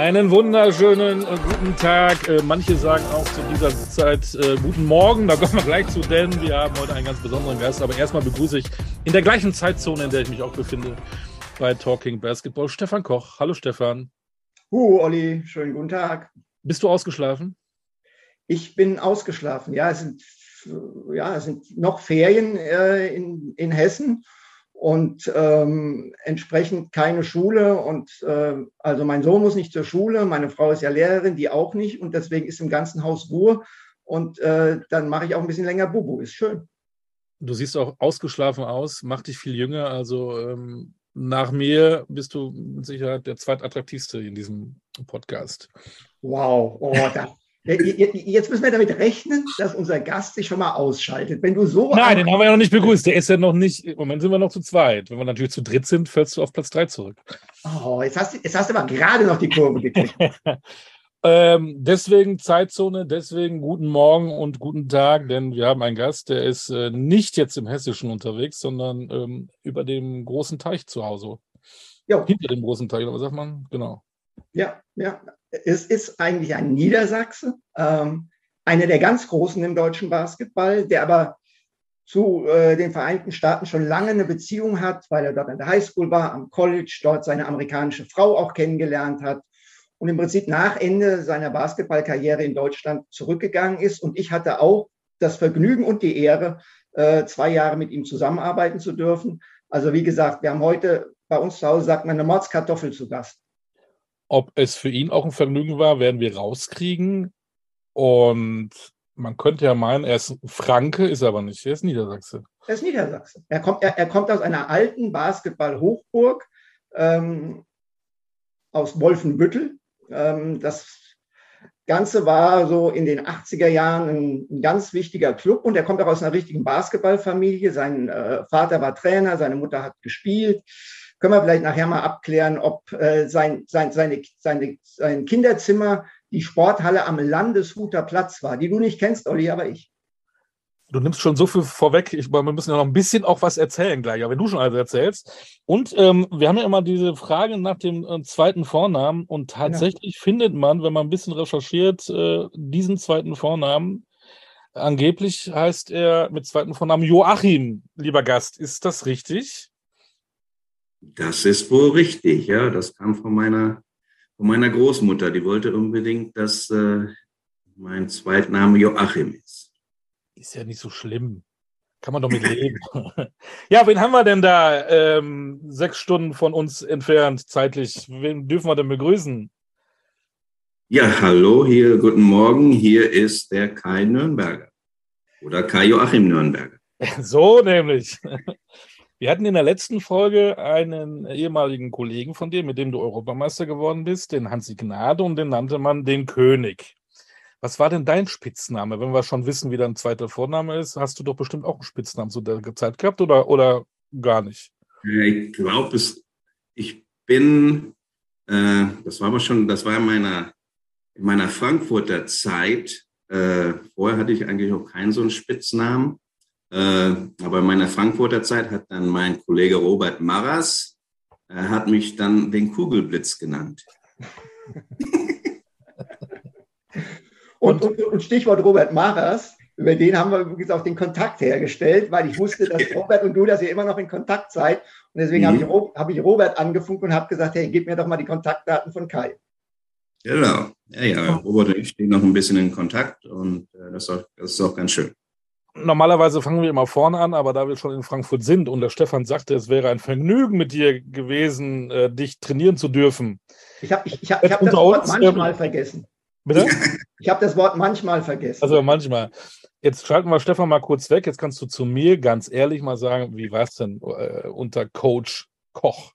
Einen wunderschönen äh, guten Tag. Äh, manche sagen auch zu dieser Zeit äh, guten Morgen. Da kommen wir gleich zu, denn wir haben heute einen ganz besonderen Gast. Aber erstmal begrüße ich in der gleichen Zeitzone, in der ich mich auch befinde, bei Talking Basketball, Stefan Koch. Hallo Stefan. Hu, Olli, schönen guten Tag. Bist du ausgeschlafen? Ich bin ausgeschlafen. Ja, es sind, ja, es sind noch Ferien äh, in, in Hessen und ähm, entsprechend keine Schule. Und äh, also mein Sohn muss nicht zur Schule, meine Frau ist ja Lehrerin, die auch nicht. Und deswegen ist im ganzen Haus Ruhe. Und äh, dann mache ich auch ein bisschen länger Bubu. Ist schön. Du siehst auch ausgeschlafen aus, macht dich viel jünger. Also ähm, nach mir bist du mit Sicherheit der zweitattraktivste in diesem Podcast. Wow, oh, da, Jetzt müssen wir damit rechnen, dass unser Gast sich schon mal ausschaltet. Wenn du so. Nein, den haben wir ja noch nicht begrüßt. Der ist ja noch nicht. Im Moment sind wir noch zu zweit. Wenn wir natürlich zu dritt sind, fällst du auf Platz drei zurück. Oh, jetzt hast, jetzt hast du aber gerade noch die Kurve gekriegt. ähm, deswegen Zeitzone, deswegen guten Morgen und guten Tag, denn wir haben einen Gast, der ist äh, nicht jetzt im Hessischen unterwegs, sondern ähm, über dem großen Teich zu Hause. Jo. Hinter dem großen Teich, was sagt man? Genau. Ja, ja. Es ist eigentlich ein Niedersachse, ähm, einer der ganz Großen im deutschen Basketball, der aber zu äh, den Vereinigten Staaten schon lange eine Beziehung hat, weil er dort an der Highschool war, am College, dort seine amerikanische Frau auch kennengelernt hat und im Prinzip nach Ende seiner Basketballkarriere in Deutschland zurückgegangen ist. Und ich hatte auch das Vergnügen und die Ehre, äh, zwei Jahre mit ihm zusammenarbeiten zu dürfen. Also wie gesagt, wir haben heute bei uns zu Hause, sagt man, eine Mordskartoffel zu Gast. Ob es für ihn auch ein Vergnügen war, werden wir rauskriegen. Und man könnte ja meinen, er ist Franke, ist aber nicht. Er ist Niedersachse. Er ist Niedersachse. Er kommt, er, er kommt aus einer alten Basketball-Hochburg ähm, aus Wolfenbüttel. Ähm, das Ganze war so in den 80er Jahren ein, ein, ganz wichtiger Club und er kommt auch aus einer richtigen Basketballfamilie. Sein äh, Vater war Trainer, seine Mutter hat gespielt. Können wir vielleicht nachher mal abklären, ob äh, sein, sein, seine, seine, sein Kinderzimmer die Sporthalle am Landeshuter Platz war, die du nicht kennst, Olli, aber ich. Du nimmst schon so viel vorweg. Ich, wir müssen ja noch ein bisschen auch was erzählen gleich, aber wenn du schon alles erzählst. Und ähm, wir haben ja immer diese Frage nach dem äh, zweiten Vornamen und genau. tatsächlich genau. findet man, wenn man ein bisschen recherchiert, äh, diesen zweiten Vornamen. Angeblich heißt er mit zweiten Vornamen Joachim, lieber Gast. Ist das richtig? Das ist wohl richtig, ja. Das kam von meiner, von meiner Großmutter. Die wollte unbedingt, dass äh, mein Zweitname Joachim ist. Ist ja nicht so schlimm. Kann man doch mit leben. ja, wen haben wir denn da ähm, sechs Stunden von uns entfernt zeitlich? Wen dürfen wir denn begrüßen? Ja, hallo, hier, guten Morgen. Hier ist der Kai Nürnberger. Oder Kai Joachim Nürnberger. So nämlich. Wir hatten in der letzten Folge einen ehemaligen Kollegen von dir, mit dem du Europameister geworden bist, den Hansi Gnade, und den nannte man den König. Was war denn dein Spitzname? Wenn wir schon wissen, wie dein zweiter Vorname ist, hast du doch bestimmt auch einen Spitznamen zu der Zeit gehabt oder, oder gar nicht? Ich glaube, ich bin, äh, das war aber schon, das war in meiner, in meiner Frankfurter Zeit. Äh, vorher hatte ich eigentlich auch keinen so einen Spitznamen. Äh, aber in meiner Frankfurter Zeit hat dann mein Kollege Robert Marras, er hat mich dann den Kugelblitz genannt. und, und, und, Stichwort Robert Marras, über den haben wir übrigens auch den Kontakt hergestellt, weil ich wusste, dass Robert und du, dass ihr immer noch in Kontakt seid. Und deswegen mhm. habe ich, hab ich Robert angefunkt und habe gesagt, hey, gib mir doch mal die Kontaktdaten von Kai. Genau. Ja, ja, Robert und ich stehen noch ein bisschen in Kontakt und äh, das, ist auch, das ist auch ganz schön normalerweise fangen wir immer vorne an, aber da wir schon in Frankfurt sind und der Stefan sagte, es wäre ein Vergnügen mit dir gewesen, äh, dich trainieren zu dürfen. Ich habe ich, ich hab, ich hab das Wort manchmal ähm, vergessen. Bitte? Ich habe das Wort manchmal vergessen. Also manchmal. Jetzt schalten wir Stefan mal kurz weg. Jetzt kannst du zu mir ganz ehrlich mal sagen, wie war es denn äh, unter Coach Koch?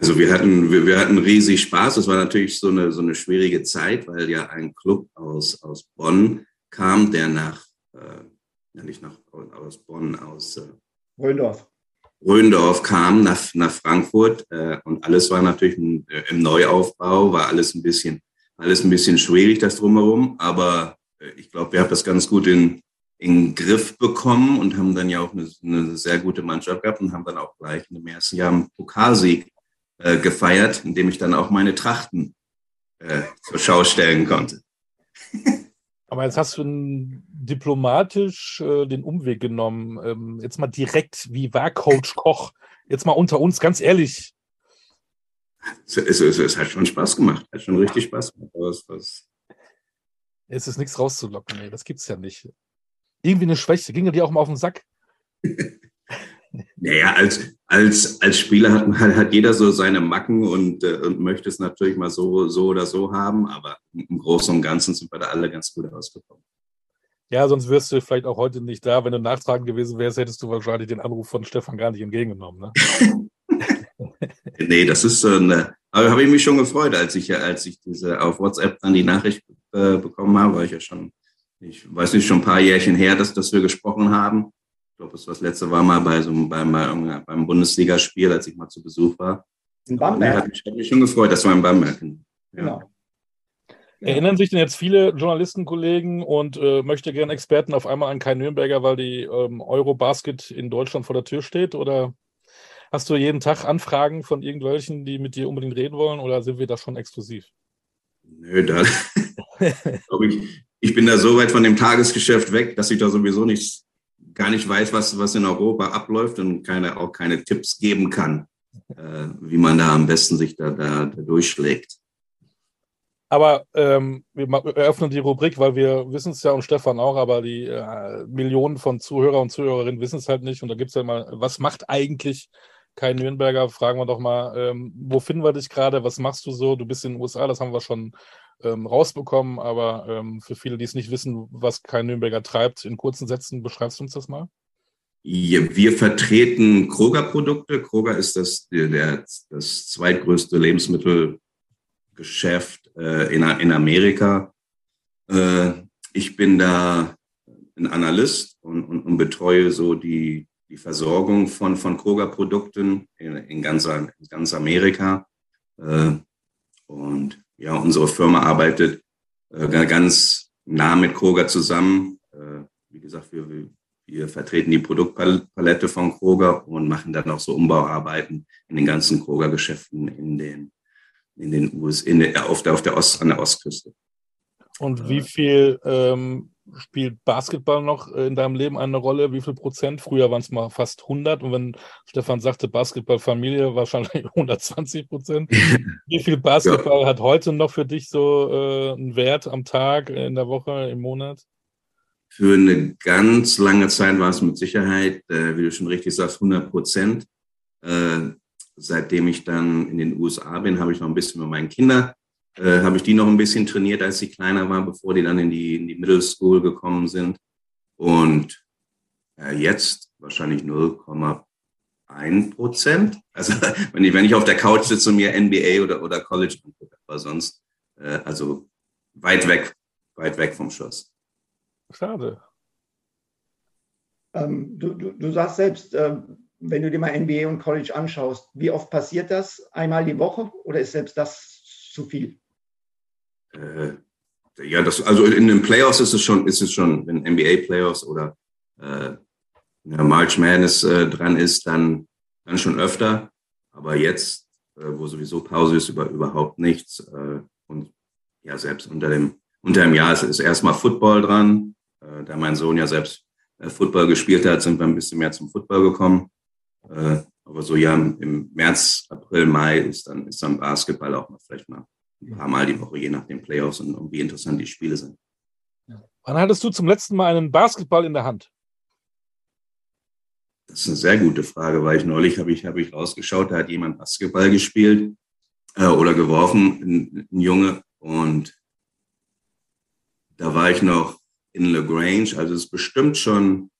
Also wir hatten, wir, wir, hatten riesig Spaß. Es war natürlich so eine, so eine schwierige Zeit, weil ja ein Club aus, aus Bonn kam, der nach äh, nicht nach, aus Bonn, aus äh, Röndorf. Röndorf kam nach, nach Frankfurt äh, und alles war natürlich im, äh, im Neuaufbau, war alles ein bisschen, alles ein bisschen schwierig, das drumherum, aber äh, ich glaube, wir haben das ganz gut in, in Griff bekommen und haben dann ja auch eine, eine, sehr gute Mannschaft gehabt und haben dann auch gleich in dem ersten Jahr einen Pokalsieg äh, gefeiert, indem ich dann auch meine Trachten äh, zur Schau stellen konnte. Aber jetzt hast du diplomatisch äh, den Umweg genommen. Ähm, jetzt mal direkt, wie war Coach Koch? Jetzt mal unter uns, ganz ehrlich. Es, es, es, es hat schon Spaß gemacht, hat schon richtig Spaß gemacht. Was, was. Es ist nichts rauszulocken, nee, das gibt's ja nicht. Irgendwie eine Schwäche, ging ja dir auch mal auf den Sack? Naja, als, als, als Spieler hat, hat jeder so seine Macken und, äh, und möchte es natürlich mal so, so oder so haben, aber im Großen und Ganzen sind wir da alle ganz gut rausgekommen. Ja, sonst wirst du vielleicht auch heute nicht da. Wenn du nachtragend gewesen wärst, hättest du wahrscheinlich den Anruf von Stefan gar nicht entgegengenommen. Ne? nee, das ist so eine. Aber habe ich mich schon gefreut, als ich, als ich diese auf WhatsApp dann die Nachricht äh, bekommen habe, weil ich ja schon, ich weiß nicht, schon ein paar Jährchen her, dass, dass wir gesprochen haben. Ich glaube, das, das letzte war mal bei so einem, beim, beim Bundesligaspiel, als ich mal zu Besuch war. In Bamberg. Hat mich, hat mich schon gefreut, dass wir in Bamberg. Ja. Genau. Erinnern sich denn jetzt viele Journalistenkollegen und äh, möchte gerne Experten auf einmal an Kai Nürnberger, weil die ähm, Eurobasket in Deutschland vor der Tür steht? Oder hast du jeden Tag Anfragen von irgendwelchen, die mit dir unbedingt reden wollen? Oder sind wir da schon exklusiv? Nö, da glaube ich, ich bin da so weit von dem Tagesgeschäft weg, dass ich da sowieso nicht gar nicht weiß, was, was in Europa abläuft und keine, auch keine Tipps geben kann, äh, wie man da am besten sich da, da, da durchschlägt. Aber ähm, wir eröffnen die Rubrik, weil wir wissen es ja und Stefan auch, aber die äh, Millionen von Zuhörer und Zuhörerinnen wissen es halt nicht. Und da gibt es ja mal, was macht eigentlich Kai Nürnberger? Fragen wir doch mal, ähm, wo finden wir dich gerade? Was machst du so? Du bist in den USA, das haben wir schon ähm, rausbekommen, aber ähm, für viele, die es nicht wissen, was Kai Nürnberger treibt, in kurzen Sätzen beschreibst du uns das mal? Wir vertreten Kroger-Produkte. Kroger ist das, der, das zweitgrößte Lebensmittelgeschäft äh, in, in Amerika. Äh, ich bin da ein Analyst und, und, und betreue so die, die Versorgung von, von Kroger-Produkten in, in, ganz, in ganz Amerika. Äh, und ja, unsere Firma arbeitet äh, ganz nah mit Kroger zusammen. Äh, wie gesagt, wir, wir vertreten die Produktpalette von Kroger und machen dann auch so Umbauarbeiten in den ganzen Kroger-Geschäften in den, in den USA, in auf, der, auf der Ost, an der Ostküste. Und wie viel ähm, spielt Basketball noch in deinem Leben eine Rolle? Wie viel Prozent? Früher waren es mal fast 100 und wenn Stefan sagte Basketballfamilie, wahrscheinlich 120 Prozent. Wie viel Basketball ja. hat heute noch für dich so äh, einen Wert am Tag, in der Woche, im Monat? Für eine ganz lange Zeit war es mit Sicherheit, äh, wie du schon richtig sagst, 100 Prozent. Äh, seitdem ich dann in den USA bin, habe ich noch ein bisschen mit meinen Kindern äh, habe ich die noch ein bisschen trainiert, als sie kleiner waren, bevor die dann in die, in die Middle School gekommen sind. Und äh, jetzt wahrscheinlich 0,1 Prozent. Also wenn ich, wenn ich auf der Couch sitze und mir NBA oder, oder College angucke, aber sonst, äh, also weit weg, weit weg vom Schuss. Schade. Ähm, du, du, du sagst selbst, äh, wenn du dir mal NBA und College anschaust, wie oft passiert das? Einmal die Woche oder ist selbst das zu viel? Äh, ja, das, also in den Playoffs ist es schon, ist es schon, wenn NBA Playoffs oder äh, March Madness äh, dran ist, dann, dann schon öfter. Aber jetzt, äh, wo sowieso Pause ist, über, überhaupt nichts. Äh, und ja, selbst unter dem, unter dem Jahr ist, ist erstmal Football dran. Äh, da mein Sohn ja selbst äh, Football gespielt hat, sind wir ein bisschen mehr zum Football gekommen. Äh, aber so ja, im März, April, Mai ist dann, ist dann Basketball auch mal vielleicht mal ein paar Mal die Woche, je nach den Playoffs und, und wie interessant die Spiele sind. Wann hattest du zum letzten Mal einen Basketball in der Hand? Das ist eine sehr gute Frage, weil ich neulich habe ich, habe ich rausgeschaut, da hat jemand Basketball gespielt äh, oder geworfen, ein, ein, Junge. Und da war ich noch in LaGrange, also es ist bestimmt schon,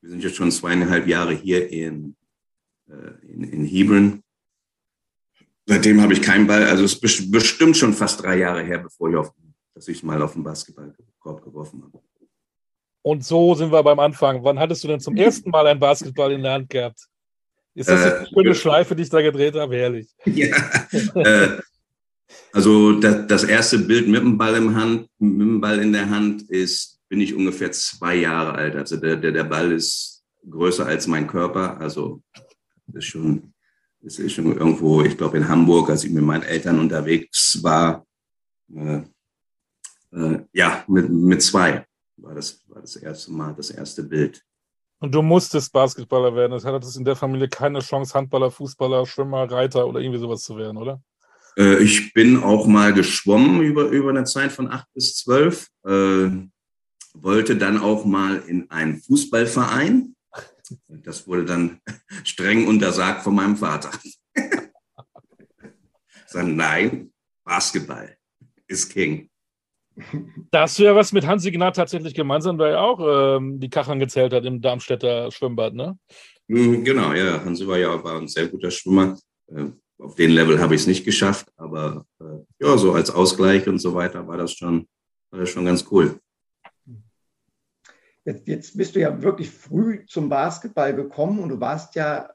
wir sind jetzt schon zweieinhalb Jahre hier in, äh, in, in Hebron. Seitdem habe ich keinen Ball, also es ist bestimmt schon fast drei Jahre her, bevor ich auf, dass ich mal auf den Basketballkorb geworfen habe. Und so sind wir beim Anfang. Wann hattest du denn zum ersten Mal einen Basketball in der Hand gehabt? Ist das äh, eine schöne Schleife, die ich da gedreht habe? Herrlich. Ja. äh, also das, das, erste Bild mit dem Ball im Hand, mit dem Ball in der Hand ist, bin ich ungefähr zwei Jahre alt. Also der, der, der Ball ist größer als mein Körper. Also das ist schon Das ist schon irgendwo, ich glaube in Hamburg, als ich mit meinen Eltern unterwegs war. Äh, äh, ja, mit, mit zwei war das, war das erste Mal, das erste Bild. Und du musstest Basketballer werden. Das hat in der Familie keine Chance, Handballer, Fußballer, Schwimmer, Reiter oder irgendwie sowas zu werden, oder? Äh, ich bin auch mal geschwommen über, über eine Zeit von acht bis zwölf. Äh, wollte dann auch mal in einen Fußballverein. Das wurde dann streng untersagt von meinem Vater. Sagen, nein, Basketball ist King. Das wäre was mit Hansi Gnad tatsächlich gemeinsam, weil er auch ähm, die Kacheln gezählt hat im Darmstädter Schwimmbad, ne? Mhm, genau, ja. Hansi war ja war ein sehr guter Schwimmer. Äh, auf den Level habe ich es nicht geschafft, aber äh, ja, so als Ausgleich und so weiter war das schon, war das schon ganz cool. Jetzt, jetzt bist du ja wirklich früh zum Basketball gekommen und du warst ja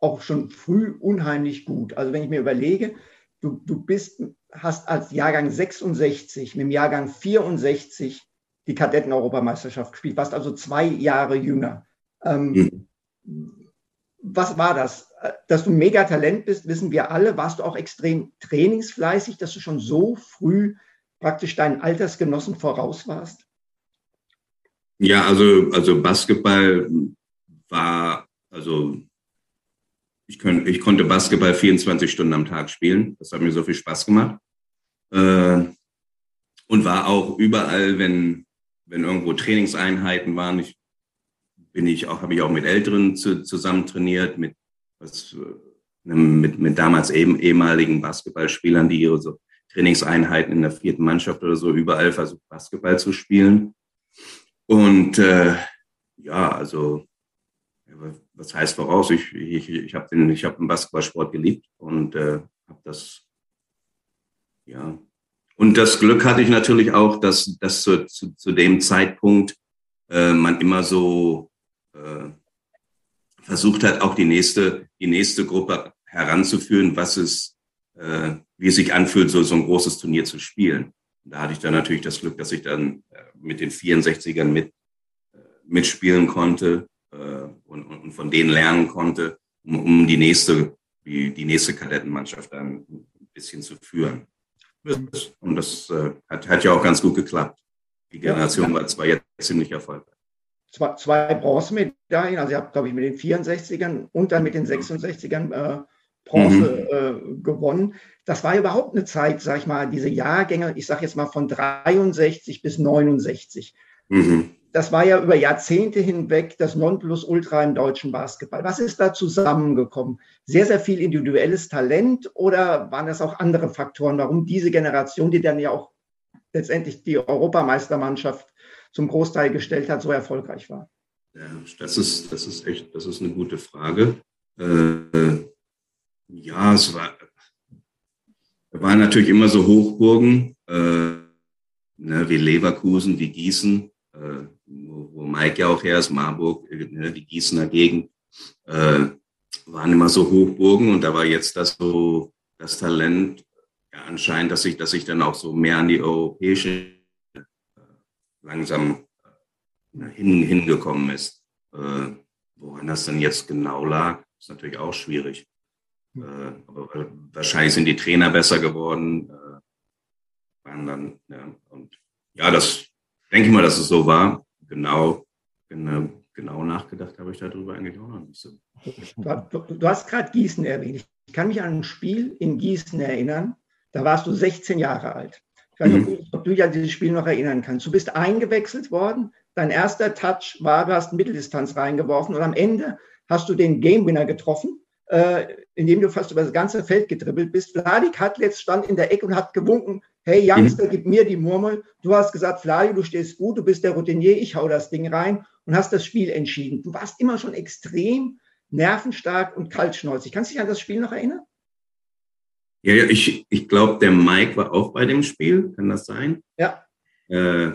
auch schon früh unheimlich gut. Also wenn ich mir überlege, du, du bist, hast als Jahrgang 66 mit dem Jahrgang 64 die Kadetten-Europameisterschaft gespielt, warst also zwei Jahre jünger. Ähm, mhm. Was war das? Dass du mega Talent bist, wissen wir alle. Warst du auch extrem trainingsfleißig, dass du schon so früh praktisch deinen Altersgenossen voraus warst? Ja, also, also Basketball war, also ich, könnt, ich konnte Basketball 24 Stunden am Tag spielen. Das hat mir so viel Spaß gemacht. Äh, und war auch überall, wenn, wenn irgendwo Trainingseinheiten waren. Ich bin ich auch, habe ich auch mit Älteren zu, zusammen trainiert, mit, was, mit, mit damals eben ehemaligen Basketballspielern, die ihre so Trainingseinheiten in der vierten Mannschaft oder so überall versucht, Basketball zu spielen. Und äh, ja, also was heißt voraus? Ich, ich, ich habe den, ich hab den Basketballsport geliebt und äh, habe das, ja. Und das Glück hatte ich natürlich auch, dass, dass zu, zu, zu dem Zeitpunkt äh, man immer so äh, versucht hat, auch die nächste, die nächste Gruppe heranzuführen, was es, äh, wie es sich anfühlt, so, so ein großes Turnier zu spielen. Da hatte ich dann natürlich das Glück, dass ich dann äh, mit den 64ern mit, äh, mitspielen konnte äh, und, und von denen lernen konnte, um, um die nächste, die, die nächste Kadettenmannschaft dann ein bisschen zu führen. Und das hat, hat ja auch ganz gut geklappt. Die Generation war zwar jetzt ziemlich erfolgreich. Zwei, zwei Bronzemedaillen, also ihr habt, glaube ich, mit den 64ern und dann mit den 66ern äh, Bronze mhm. äh, gewonnen. Das war überhaupt eine Zeit, sag ich mal, diese Jahrgänge, ich sage jetzt mal von 63 bis 69. Mhm. Das war ja über Jahrzehnte hinweg das Nonplusultra im deutschen Basketball. Was ist da zusammengekommen? Sehr, sehr viel individuelles Talent oder waren das auch andere Faktoren, warum diese Generation, die dann ja auch letztendlich die Europameistermannschaft zum Großteil gestellt hat, so erfolgreich war? Ja, das ist, das ist echt, das ist eine gute Frage. Äh, ja, es war, waren natürlich immer so Hochburgen, äh, ne, wie Leverkusen, wie Gießen, äh, wo, Mike ja auch her ist, Marburg, äh, ne, die Gießener Gegend, äh, waren immer so Hochburgen und da war jetzt das so das Talent, ja, anscheinend, dass sich, dass ich dann auch so mehr an die europäische äh, langsam hin, hingekommen ist. Woran das dann jetzt genau lag, ist natürlich auch schwierig. Äh, aber wahrscheinlich sind die Trainer besser geworden. Äh, waren dann, ja, und ja, das denke ich mal, dass es so war. Genau, genau, genau nachgedacht habe ich darüber eigentlich auch noch nicht so. Du, du hast gerade Gießen erwähnt. Ich kann mich an ein Spiel in Gießen erinnern. Da warst du 16 Jahre alt. Ich weiß nicht, mhm. ob du dich an dieses Spiel noch erinnern kannst. Du bist eingewechselt worden. Dein erster Touch war, du hast Mitteldistanz reingeworfen und am Ende hast du den Game Winner getroffen äh, indem du fast über das ganze Feld gedribbelt bist. Vladik Hatlitz stand in der Ecke und hat gewunken, hey Youngster, mhm. gib mir die Murmel. Du hast gesagt, Flavio, du stehst gut, du bist der Routinier, ich hau das Ding rein und hast das Spiel entschieden. Du warst immer schon extrem nervenstark und kaltschnäuzig. Kannst du dich an das Spiel noch erinnern? Ja, ja ich, ich glaube, der Mike war auch bei dem Spiel, kann das sein? Ja. Äh,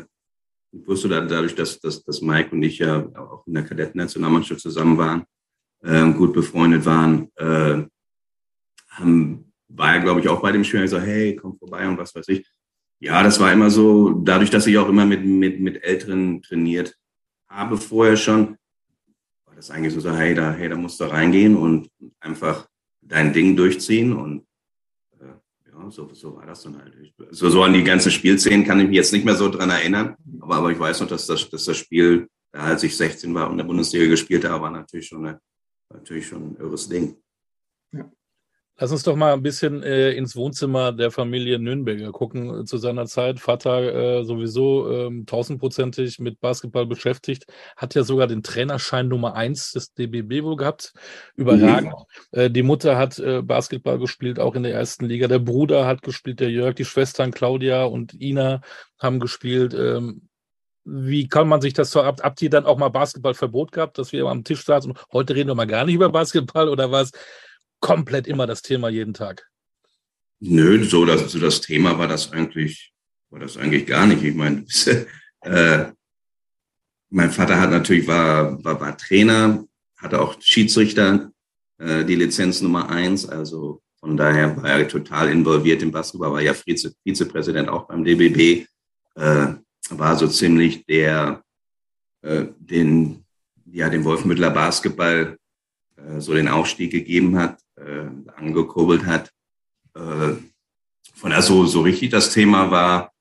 wusste dann dadurch, dass, dass, dass Mike und ich ja auch in der Kadettennationalmannschaft zusammen waren, äh, gut befreundet waren, äh, haben, war er, glaube ich, auch bei dem Spiel gesagt, hey, komm vorbei und was weiß ich. Ja, das war immer so, dadurch, dass ich auch immer mit, mit, mit Älteren trainiert habe vorher schon, war das eigentlich so, so hey, da, hey, da musst du reingehen und einfach dein Ding durchziehen und äh, ja, so, so war das dann halt. So, so an die ganzen Spielszenen kann ich mich jetzt nicht mehr so dran erinnern, aber, aber ich weiß noch, dass das, dass das Spiel, als ich 16 war und in der Bundesliga gespielt habe, war natürlich schon, eine, natürlich schon ein irres Ding. Ja. Lass uns doch mal ein bisschen äh, ins Wohnzimmer der Familie Nürnberger gucken. Äh, zu seiner Zeit, Vater äh, sowieso ähm, tausendprozentig mit Basketball beschäftigt, hat ja sogar den Trainerschein Nummer eins des DBB wohl gehabt. Überragend. Mhm. Äh, die Mutter hat äh, Basketball gespielt, auch in der ersten Liga. Der Bruder hat gespielt, der Jörg, die Schwestern Claudia und Ina haben gespielt. Ähm, wie kann man sich das so ab? Habt ihr dann auch mal Basketballverbot gehabt, dass wir am Tisch saßen und heute reden wir mal gar nicht über Basketball oder was? komplett immer das Thema jeden Tag? Nö, so das, so das Thema war das eigentlich, war das eigentlich gar nicht. Ich meine, äh, mein Vater hat natürlich war, war, war Trainer, hatte auch Schiedsrichter, äh, die Lizenz Nummer eins. Also von daher war er total involviert im Basketball, war ja Vize, Vizepräsident auch beim DBB, äh, war so ziemlich der, äh, den, ja, den Wolfenbüttler Basketball äh, so den Aufstieg gegeben hat äh, angekurbelt hat. Äh, von daher so, so richtig das Thema war,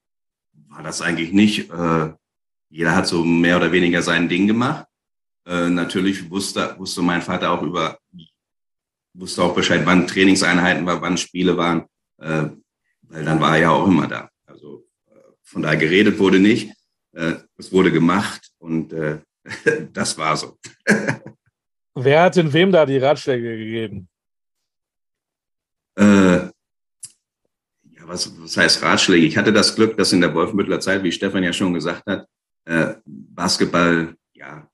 war das eigentlich nicht. Äh, jeder hat so mehr oder weniger sein Ding gemacht. Äh, natürlich wusste, wusste mein Vater auch über, wusste auch Bescheid, wann Trainingseinheiten waren, wann Spiele waren, äh, weil dann war er ja auch immer da. Von daher geredet wurde nicht, äh, es wurde gemacht und äh, das war so. Wer hat denn wem da die Ratschläge gegeben? äh, ja, was, was heißt Ratschläge? Ich hatte das Glück, dass in der Wolfenbüttler Zeit, wie Stefan ja schon gesagt hat, äh, Basketball ja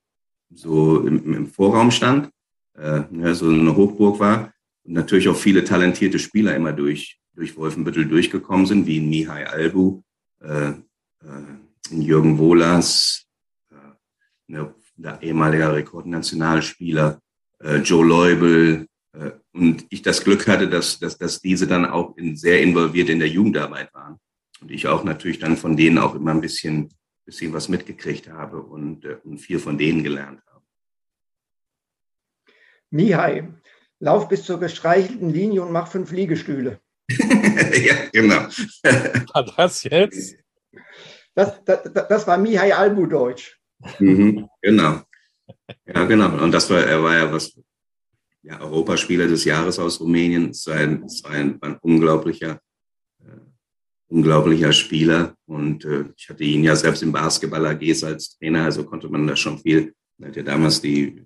so im, im Vorraum stand, äh, ja, so eine Hochburg war und natürlich auch viele talentierte Spieler immer durch, durch Wolfenbüttel durchgekommen sind, wie Mihai Albu, äh, äh, Jürgen Wohlers, äh, ne, der ehemalige Rekordnationalspieler, äh, Joe Leubel, und ich das Glück hatte, dass, dass, dass diese dann auch in, sehr involviert in der Jugendarbeit waren. Und ich auch natürlich dann von denen auch immer ein bisschen, bisschen was mitgekriegt habe und, und viel von denen gelernt habe. Mihai, lauf bis zur gestreichelten Linie und mach fünf Liegestühle. ja, genau. War das jetzt? Das, das, das war Mihai Albu Deutsch. Mhm, genau. Ja, genau. Und das war, er war ja was, ja, Europaspieler des Jahres aus Rumänien. Es war ein, es war ein, ein unglaublicher, äh, unglaublicher Spieler. Und äh, ich hatte ihn ja selbst im Basketball AGs als Trainer, also konnte man da schon viel. Er hat ja damals die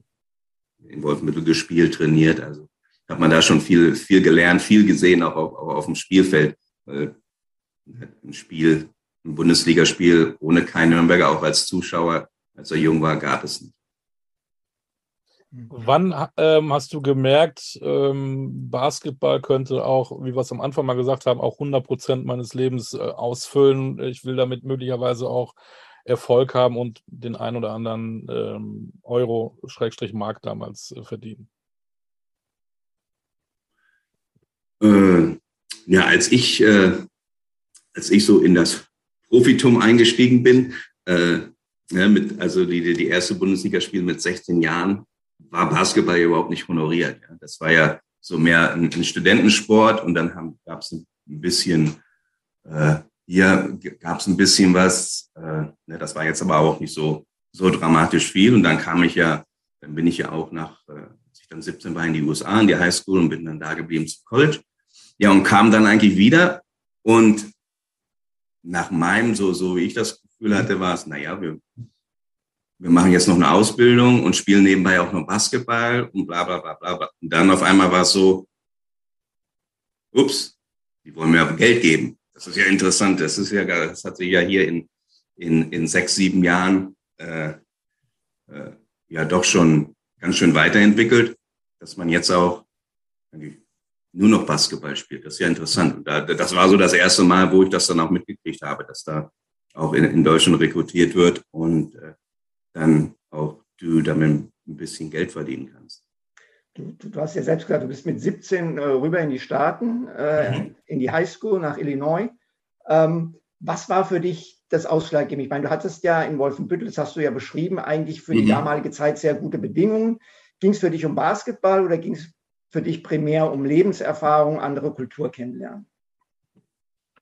in Wolfmittel gespielt, trainiert. Also hat man da schon viel, viel gelernt, viel gesehen, auch auf, auch auf dem Spielfeld. Weil ein Spiel, ein Bundesligaspiel ohne keinen Nürnberger, auch als Zuschauer, als er jung war, gab es nicht. Wann ähm, hast du gemerkt, ähm, Basketball könnte auch, wie wir es am Anfang mal gesagt haben, auch 100 Prozent meines Lebens äh, ausfüllen? Ich will damit möglicherweise auch Erfolg haben und den ein oder anderen ähm, Euro, Schrägstrich Mark damals äh, verdienen. Äh, ja, als ich, äh, als ich so in das Profitum eingestiegen bin, äh, ja, mit, also die, die erste Bundesligaspiel mit 16 Jahren, war Basketball überhaupt nicht honoriert. Ja. Das war ja so mehr ein, ein Studentensport und dann gab es ein bisschen, äh, hier gab es ein bisschen was, äh, ne, das war jetzt aber auch nicht so, so dramatisch viel. Und dann kam ich ja, dann bin ich ja auch nach, äh, ich dann 17 war in die USA, in die Highschool und bin dann da geblieben zum College. Ja, und kam dann eigentlich wieder und nach meinem, so, so wie ich das Gefühl hatte, war es, naja, wir wir machen jetzt noch eine Ausbildung und spielen nebenbei auch noch Basketball und bla bla bla bla. Und dann auf einmal war es so, ups, die wollen mir aber Geld geben. Das ist ja interessant. Das ist ja, das hat sich ja hier in, in, in sechs, sieben Jahren äh, äh, ja doch schon ganz schön weiterentwickelt, dass man jetzt auch nur noch Basketball spielt. Das ist ja interessant. Und da, das war so das erste Mal, wo ich das dann auch mitgekriegt habe, dass da auch in, in Deutschland rekrutiert wird und äh, dann auch du damit ein bisschen Geld verdienen kannst. Du, du, hast ja selbst gesagt, du bist mit 17 äh, rüber in die Staaten, äh, mhm. in die Highschool nach Illinois. Ähm, was war für dich das Ausschlaggebende? Ich meine, du hattest ja in Wolfenbüttel, das hast du ja beschrieben, eigentlich für mhm. die damalige Zeit sehr gute Bedingungen. Ging es für dich um Basketball oder ging es für dich primär um Lebenserfahrung, andere Kultur kennenlernen?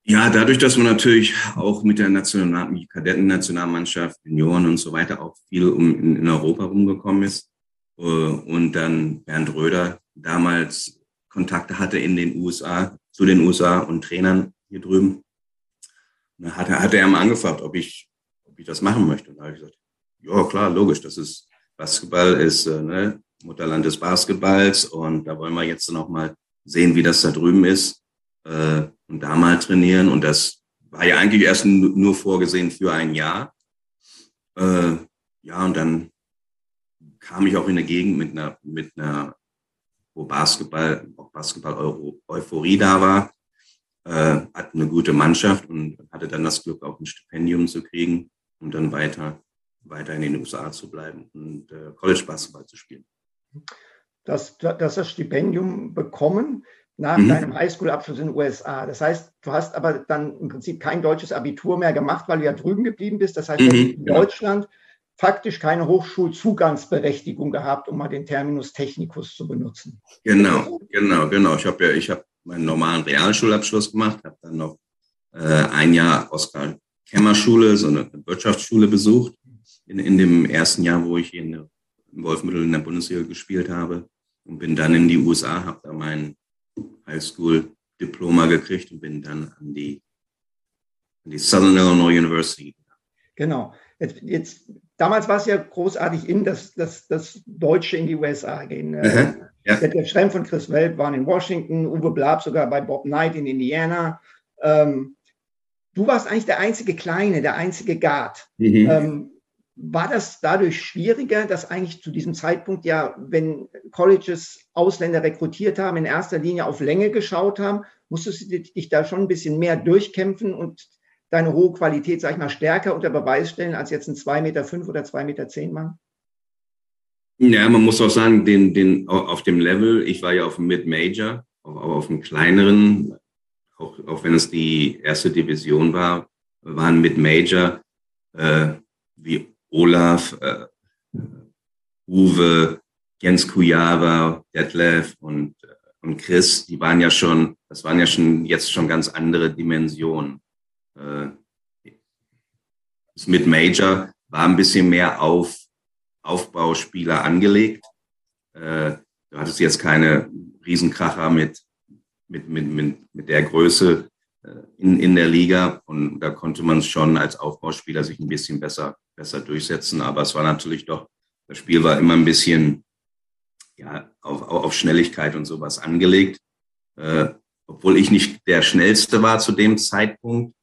Ja, dadurch, dass man natürlich auch mit der National Kadettennationalmannschaft, Junioren und so weiter auch viel um, in, in Europa rumgekommen ist. Äh, und dann Bernd Röder damals Kontakte hatte in den USA, zu den USA und Trainern hier drüben. Da hat er, hat er mal angefragt, ob ich, ob ich das machen möchte. Und da habe ich gesagt, ja klar, logisch, das ist Basketball ist äh, ne, Mutterland des Basketballs und da wollen wir jetzt noch mal sehen, wie das da drüben ist äh, und da mal trainieren. Und das war ja eigentlich erst nur vorgesehen für ein Jahr. Äh, ja, und dann kam ich auch in eine Gegend mit einer, mit einer, wo Basketball, auch Basketball-Euphorie da war, äh, hatte eine gute Mannschaft und hatte dann das Glück, auch ein Stipendium zu kriegen und dann weiter, weiter in den USA zu bleiben und äh, College-Basketball zu spielen. Das, das, das Stipendium bekommen, nach mhm. deinem Highschool-Abschluss in den USA. Das heißt, du hast aber dann im Prinzip kein deutsches Abitur mehr gemacht, weil du ja drüben geblieben bist. Das heißt, mhm. in Deutschland faktisch keine Hochschulzugangsberechtigung gehabt, um mal den Terminus technicus zu benutzen. Genau, genau, genau. Ich habe ja, ich habe meinen normalen Realschulabschluss gemacht, habe dann noch äh, ein Jahr Oskar Kemmer Schule, so eine Wirtschaftsschule besucht in, in dem ersten Jahr, wo ich hier in der, im Wolfmittel in der Bundesliga gespielt habe und bin dann in die USA, habe da meinen Highschool-Diploma gekriegt und bin dann an die, an die Southern Illinois University. Genau. Jetzt, jetzt, damals war es ja großartig in, dass, dass, dass Deutsche in die USA gehen. Äh, ja. Der Schremm von Chris Welt waren in Washington, Uwe Blab sogar bei Bob Knight in Indiana. Ähm, du warst eigentlich der einzige Kleine, der einzige Guard. Mhm. Ähm, war das dadurch schwieriger, dass eigentlich zu diesem Zeitpunkt ja, wenn Colleges Ausländer rekrutiert haben, in erster Linie auf Länge geschaut haben, musstest du dich da schon ein bisschen mehr durchkämpfen und deine hohe Qualität, sag ich mal, stärker unter Beweis stellen als jetzt ein 2,5 Meter fünf oder 2,10 Meter zehn Mann? Ja, man muss auch sagen, den, den, auf dem Level, ich war ja auf dem Mid-Major, aber auf dem kleineren, auch, auch wenn es die erste Division war, waren Mid-Major äh, wie Olaf, äh, Uwe, Jens Kujava, Detlef und, äh, und Chris, die waren ja schon, das waren ja schon jetzt schon ganz andere Dimensionen. Äh, das mit Major war ein bisschen mehr auf Aufbauspieler angelegt. Äh, du hattest jetzt keine Riesenkracher mit, mit, mit, mit, mit der Größe äh, in, in der Liga und da konnte man schon als Aufbauspieler sich ein bisschen besser besser durchsetzen. Aber es war natürlich doch, das Spiel war immer ein bisschen ja, auf, auf Schnelligkeit und sowas angelegt. Äh, obwohl ich nicht der Schnellste war zu dem Zeitpunkt,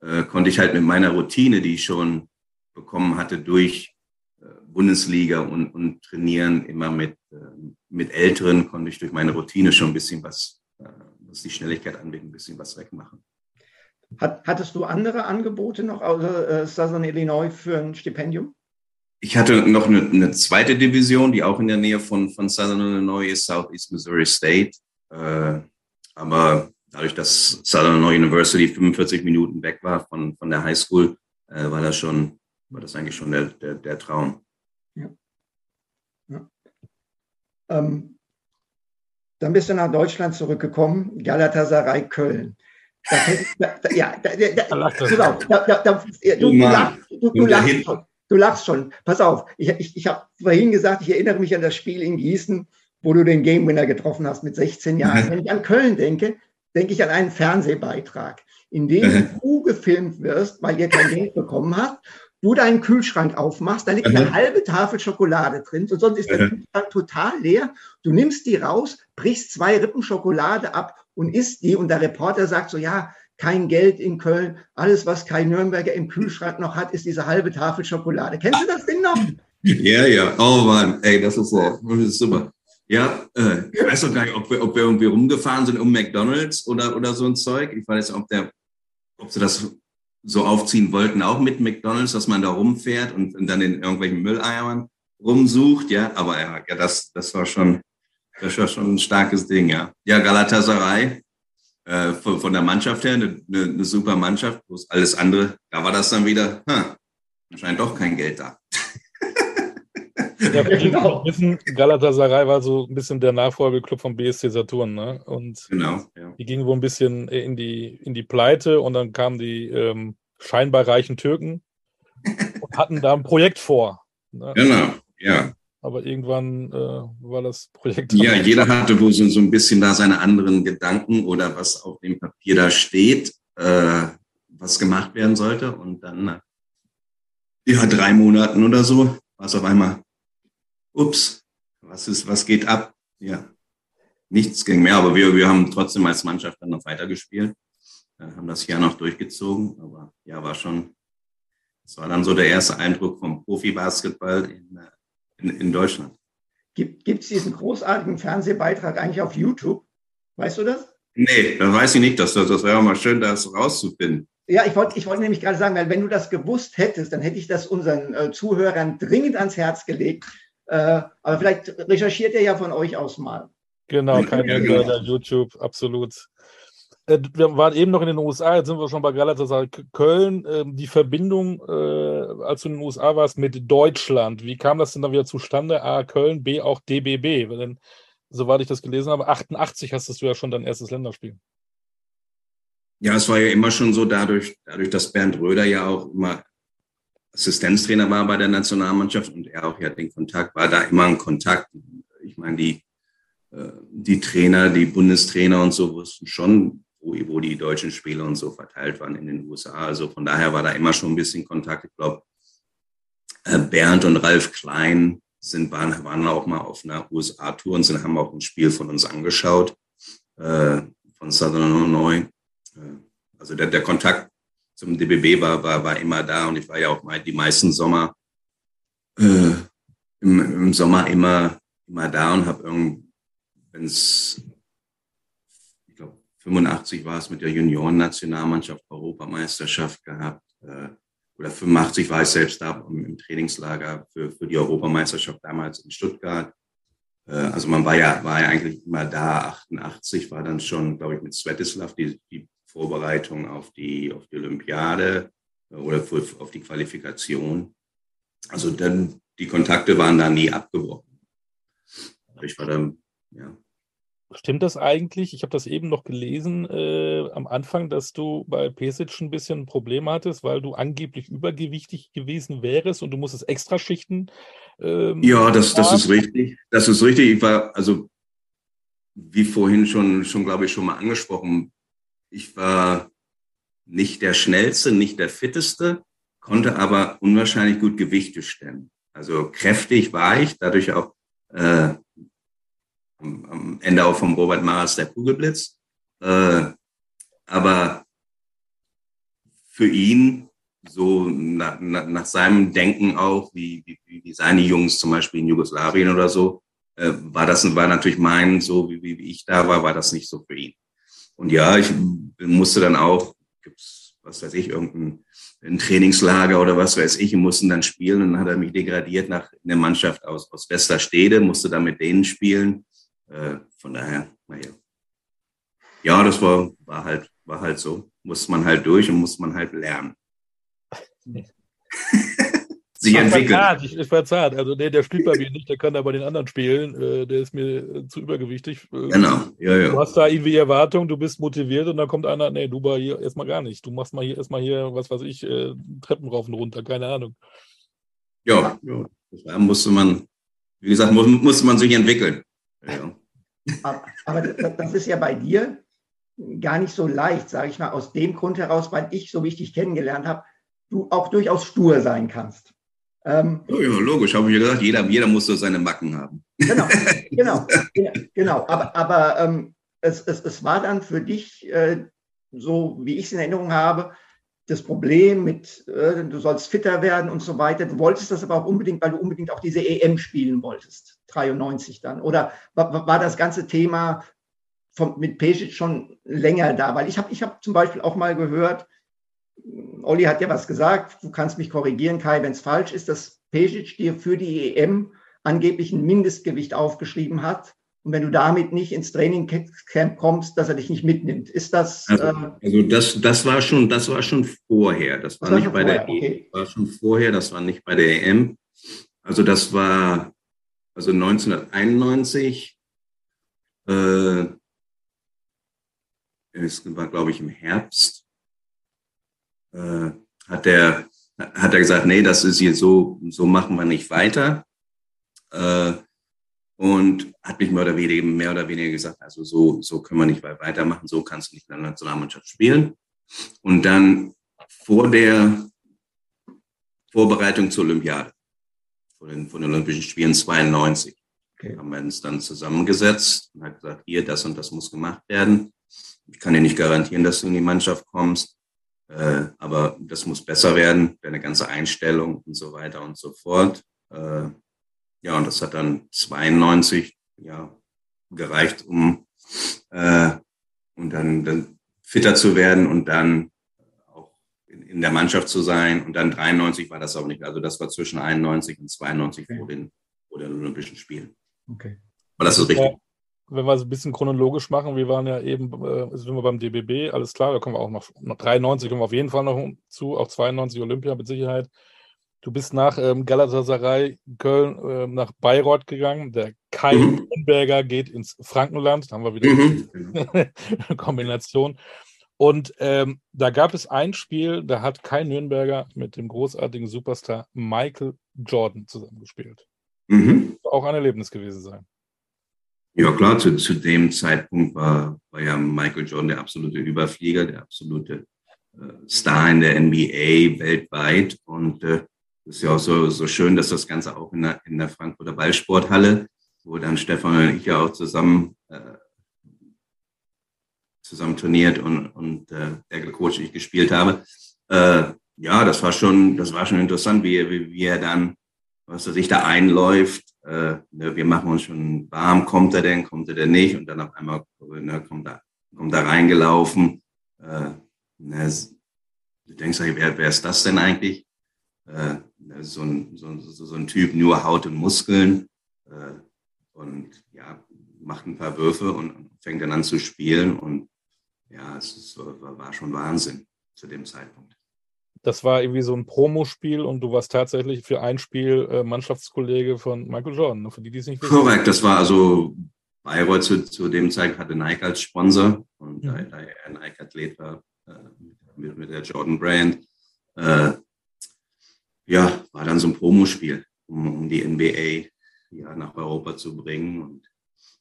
äh, konnte ich halt mit meiner Routine, die ich schon bekommen hatte durch Bundesliga und, und Trainieren immer mit, äh, mit Älteren, konnte ich durch meine Routine schon ein bisschen was, äh, was die Schnelligkeit angeht, ein bisschen was wegmachen. Hat, hattest du andere Angebote noch außer äh, Southern Illinois für ein Stipendium? Ich hatte noch eine, eine, zweite Division, die auch in der Nähe von, von Southern Illinois ist, Southeast Missouri State. Äh, aber dadurch, dass Southern Illinois University 45 Minuten weg war von, von der High School, äh, war das schon, war das eigentlich schon der, der, der Traum. Ja. ja. Ähm, dann bist du nach Deutschland zurückgekommen, Galatasaray Köln. Da, da, ja, da, da, genau, du, lachst, du, du, lachst schon, du lachst schon. Pass auf, ich, ich, ich habe vorhin gesagt, ich erinnere mich an das Spiel in Gießen, wo du den Game Winner getroffen hast mit 16 Jahren. Mhm. Wenn ich an Köln denke, denke ich an einen Fernsehbeitrag, in dem mhm. du gefilmt wirst, weil ihr kein Geld bekommen habt du deinen Kühlschrank aufmachst, da liegt eine halbe Tafel Schokolade drin und sonst ist der Kühlschrank total leer. Du nimmst die raus, brichst zwei Rippen Schokolade ab und isst die und der Reporter sagt so, ja, kein Geld in Köln, alles, was kein Nürnberger im Kühlschrank noch hat, ist diese halbe Tafel Schokolade. Kennst du das Ding noch? Ja, ja, oh Mann, ey, das ist, das ist super. Ja, äh, ich weiß doch gar nicht, ob wir, ob wir irgendwie rumgefahren sind um McDonalds oder, oder so ein Zeug. Ich weiß nicht, ob, der, ob sie das so aufziehen wollten, auch mit McDonalds, dass man da rumfährt und, dann in irgendwelchen Mülleiern rumsucht, ja. Aber ja, ja das, das war schon, das war schon ein starkes Ding, ja. Ja, Galatasaray, äh, von, von der Mannschaft her, eine, eine super Mannschaft, bloß alles andere, da war das dann wieder, hm, anscheinend doch kein Geld da. Ja, genau. wissen, Galatasaray war so ein bisschen der Nachfolgeclub vom BSC Saturn, ne? Und genau, ja. die gingen wohl ein bisschen in die, in die Pleite und dann kamen die ähm, scheinbar reichen Türken und hatten da ein Projekt vor. Ne? Genau, ja. Aber irgendwann äh, war das Projekt. Ja, jeder hatte wohl so, so ein bisschen da seine anderen Gedanken oder was auf dem Papier da steht, äh, was gemacht werden sollte. Und dann, ja, drei Monaten oder so, war es auf einmal, ups, was ist, was geht ab? Ja, nichts ging mehr, aber wir, wir haben trotzdem als Mannschaft dann noch weitergespielt, äh, haben das Jahr noch durchgezogen, aber ja, war schon, das war dann so der erste Eindruck vom Profi-Basketball in, äh, in, in Deutschland. Gibt es diesen großartigen Fernsehbeitrag eigentlich auf YouTube? Weißt du das? Nee, da weiß ich nicht. Das, das wäre mal schön, das rauszufinden. Ja, ich wollte ich wollt nämlich gerade sagen, weil wenn du das gewusst hättest, dann hätte ich das unseren äh, Zuhörern dringend ans Herz gelegt. Äh, aber vielleicht recherchiert ihr ja von euch aus mal. Genau, kein ja, genau. YouTube, absolut. Äh, wir waren eben noch in den USA, jetzt sind wir schon bei Galatasaray Köln. Ähm, die Verbindung, äh, als du in den USA warst, mit Deutschland, wie kam das denn dann wieder zustande? A, Köln, B, auch DBB. Denn, soweit ich das gelesen habe, 88 hast du ja schon dein erstes Länderspiel. Ja, es war ja immer schon so, dadurch, dadurch, dass Bernd Röder ja auch immer Assistenztrainer war bei der Nationalmannschaft und er auch ja den Kontakt, war da immer ein Kontakt. Ich meine, die, äh, die Trainer, die Bundestrainer und so wussten schon, wo, wo die deutschen Spieler und so verteilt waren in den USA. Also von daher war da immer schon ein bisschen Kontakt. Ich glaube, äh, Bernd und Ralf Klein sind, waren, waren auch mal auf einer USA-Tour und sind, haben auch ein Spiel von uns angeschaut, äh, von Southern Illinois. Äh, also der, der Kontakt zum DBB war, war, war immer da und ich war ja auch mal die meisten Sommer äh, im, im Sommer immer, immer da und habe irgendwie, wenn es 85 war es mit der Junioren-Nationalmannschaft Europameisterschaft gehabt. Äh, oder 85 war ich selbst da im Trainingslager für, für die Europameisterschaft damals in Stuttgart. Äh, also man war ja, war ja eigentlich immer da. 88 war dann schon, glaube ich, mit Svetislav die, die Vorbereitung auf die, auf die Olympiade äh, oder für, auf die Qualifikation. Also dann, die Kontakte waren da nie abgebrochen. Ich war dann, ja, Stimmt das eigentlich? Ich habe das eben noch gelesen äh, am Anfang, dass du bei Pesic ein bisschen ein Problem hattest, weil du angeblich übergewichtig gewesen wärst und du musstest extra schichten. Ähm, ja, das, das ist richtig. Das ist richtig. Ich war, also wie vorhin schon, schon glaube ich, schon mal angesprochen, ich war nicht der schnellste, nicht der fitteste, konnte aber unwahrscheinlich gut Gewichte stemmen. Also kräftig war ich, dadurch auch äh, am Ende auch vom Robert Maas der Kugelblitz. Äh, aber für ihn, so nach, nach, nach seinem Denken auch, wie, wie, wie seine Jungs zum Beispiel in Jugoslawien oder so, äh, war das war natürlich mein, so wie, wie ich da war, war das nicht so für ihn. Und ja, ich musste dann auch, gibt's, was weiß ich, irgendein ein Trainingslager oder was weiß ich, und mussten dann spielen. Und dann hat er mich degradiert nach einer Mannschaft aus, aus Westerstede, musste dann mit denen spielen. Äh, von daher, naja. Ja, das war, war, halt, war halt so. Muss man halt durch und muss man halt lernen. Sich entwickeln. Verzahnt. Ich, ich verzahnt. Also der, der spielt bei mir nicht, der kann da bei den anderen spielen. Äh, der ist mir zu übergewichtig. Äh, genau, ja, ja. Du hast da irgendwie Erwartung, du bist motiviert und dann kommt einer, nee, du bei hier erstmal gar nicht. Du machst mal hier erstmal hier, was weiß ich, äh, Treppen rauf und runter, keine Ahnung. Ja, ja. Da musste man, wie gesagt, muss, musste man sich entwickeln. Ja. Aber das ist ja bei dir gar nicht so leicht, sage ich mal, aus dem Grund heraus, weil ich, so wie ich dich kennengelernt habe, du auch durchaus stur sein kannst. Ähm, oh ja, logisch, habe ich ja gesagt, jeder, jeder muss so seine Macken haben. Genau, genau, genau. Aber, aber ähm, es, es, es war dann für dich, äh, so wie ich es in Erinnerung habe, das Problem mit, äh, du sollst fitter werden und so weiter. Du wolltest das aber auch unbedingt, weil du unbedingt auch diese EM spielen wolltest, 93 dann. Oder war, war das ganze Thema vom, mit Pesic schon länger da? Weil ich habe ich hab zum Beispiel auch mal gehört, Olli hat ja was gesagt, du kannst mich korrigieren, Kai, wenn es falsch ist, dass Pesic dir für die EM angeblich ein Mindestgewicht aufgeschrieben hat und wenn du damit nicht ins Trainingcamp kommst, dass er dich nicht mitnimmt. Ist das? Also, äh, also das, das war schon, das war schon vorher. Das war, das war nicht bei vorher, der okay. EM. war schon vorher. Das war nicht bei der EM. Also das war also 1991. Äh, es war, glaube ich, im Herbst. Äh, hat er hat er gesagt, nee, das ist jetzt so, so machen wir nicht weiter. Äh, und hat mich mehr oder weniger, mehr oder weniger gesagt, also so, so können wir nicht weitermachen, so kannst du nicht in der Nationalmannschaft spielen. Und dann vor der Vorbereitung zur Olympiade, vor den, vor den Olympischen Spielen 92, okay. haben wir uns dann zusammengesetzt und hat gesagt, hier, das und das muss gemacht werden. Ich kann dir nicht garantieren, dass du in die Mannschaft kommst, äh, aber das muss besser werden, deine ganze Einstellung und so weiter und so fort. Äh, ja, und das hat dann 92 ja, gereicht, um äh, und dann, dann fitter zu werden und dann auch in, in, der Mannschaft zu sein. Und dann 93 war das auch nicht. Also das war zwischen 91 und 92 okay. vor, den, vor den Olympischen Spielen. Okay. Aber das ist richtig wenn wir es ein bisschen chronologisch machen, wir waren ja eben, äh, sind wir beim DBB, alles klar, da kommen wir auch noch, noch 93 kommen wir auf jeden Fall noch zu, auch 92 Olympia mit Sicherheit. Du bist nach ähm, Galatasaray Köln äh, nach Bayreuth gegangen. Der Kai mhm. Nürnberger geht ins Frankenland. Da haben wir wieder mhm. eine Kombination. Und ähm, da gab es ein Spiel, da hat Kai Nürnberger mit dem großartigen Superstar Michael Jordan zusammengespielt. Mhm. Auch ein Erlebnis gewesen sein. Ja klar, zu, zu dem Zeitpunkt war, war ja Michael Jordan der absolute Überflieger, der absolute äh, Star in der NBA weltweit. Und äh, ist ja auch so, so schön, dass das Ganze auch in der, in der Frankfurter Ballsporthalle, wo dann Stefan und ich ja auch zusammen, äh, zusammen turniert und, und äh, der Coach ich gespielt habe. Äh, ja, das war schon, das war schon interessant, wie, wie, wie er dann, was er sich da einläuft, äh, ne, wir machen uns schon warm, kommt er denn, kommt er denn nicht? Und dann auf einmal ne, kommt, er, kommt er reingelaufen. Äh, ne, du denkst, wer, wer ist das denn eigentlich? Äh, ne, so, ein, so, so, so, ein Typ, nur Haut und Muskeln. Äh, und ja, macht ein paar Würfe und fängt dann an zu spielen. Und ja, es ist, war schon Wahnsinn zu dem Zeitpunkt das war irgendwie so ein Promospiel und du warst tatsächlich für ein Spiel äh, Mannschaftskollege von Michael Jordan, ne? für die, die es nicht wissen. Korrekt, das war also Bayreuth zu, zu dem Zeitpunkt hatte Nike als Sponsor und mhm. da, da er ein Nike-Athlet war äh, mit, mit, der Jordan Brand, äh, ja, war dann so ein Promospiel, um, um die NBA ja, nach Europa zu bringen. Und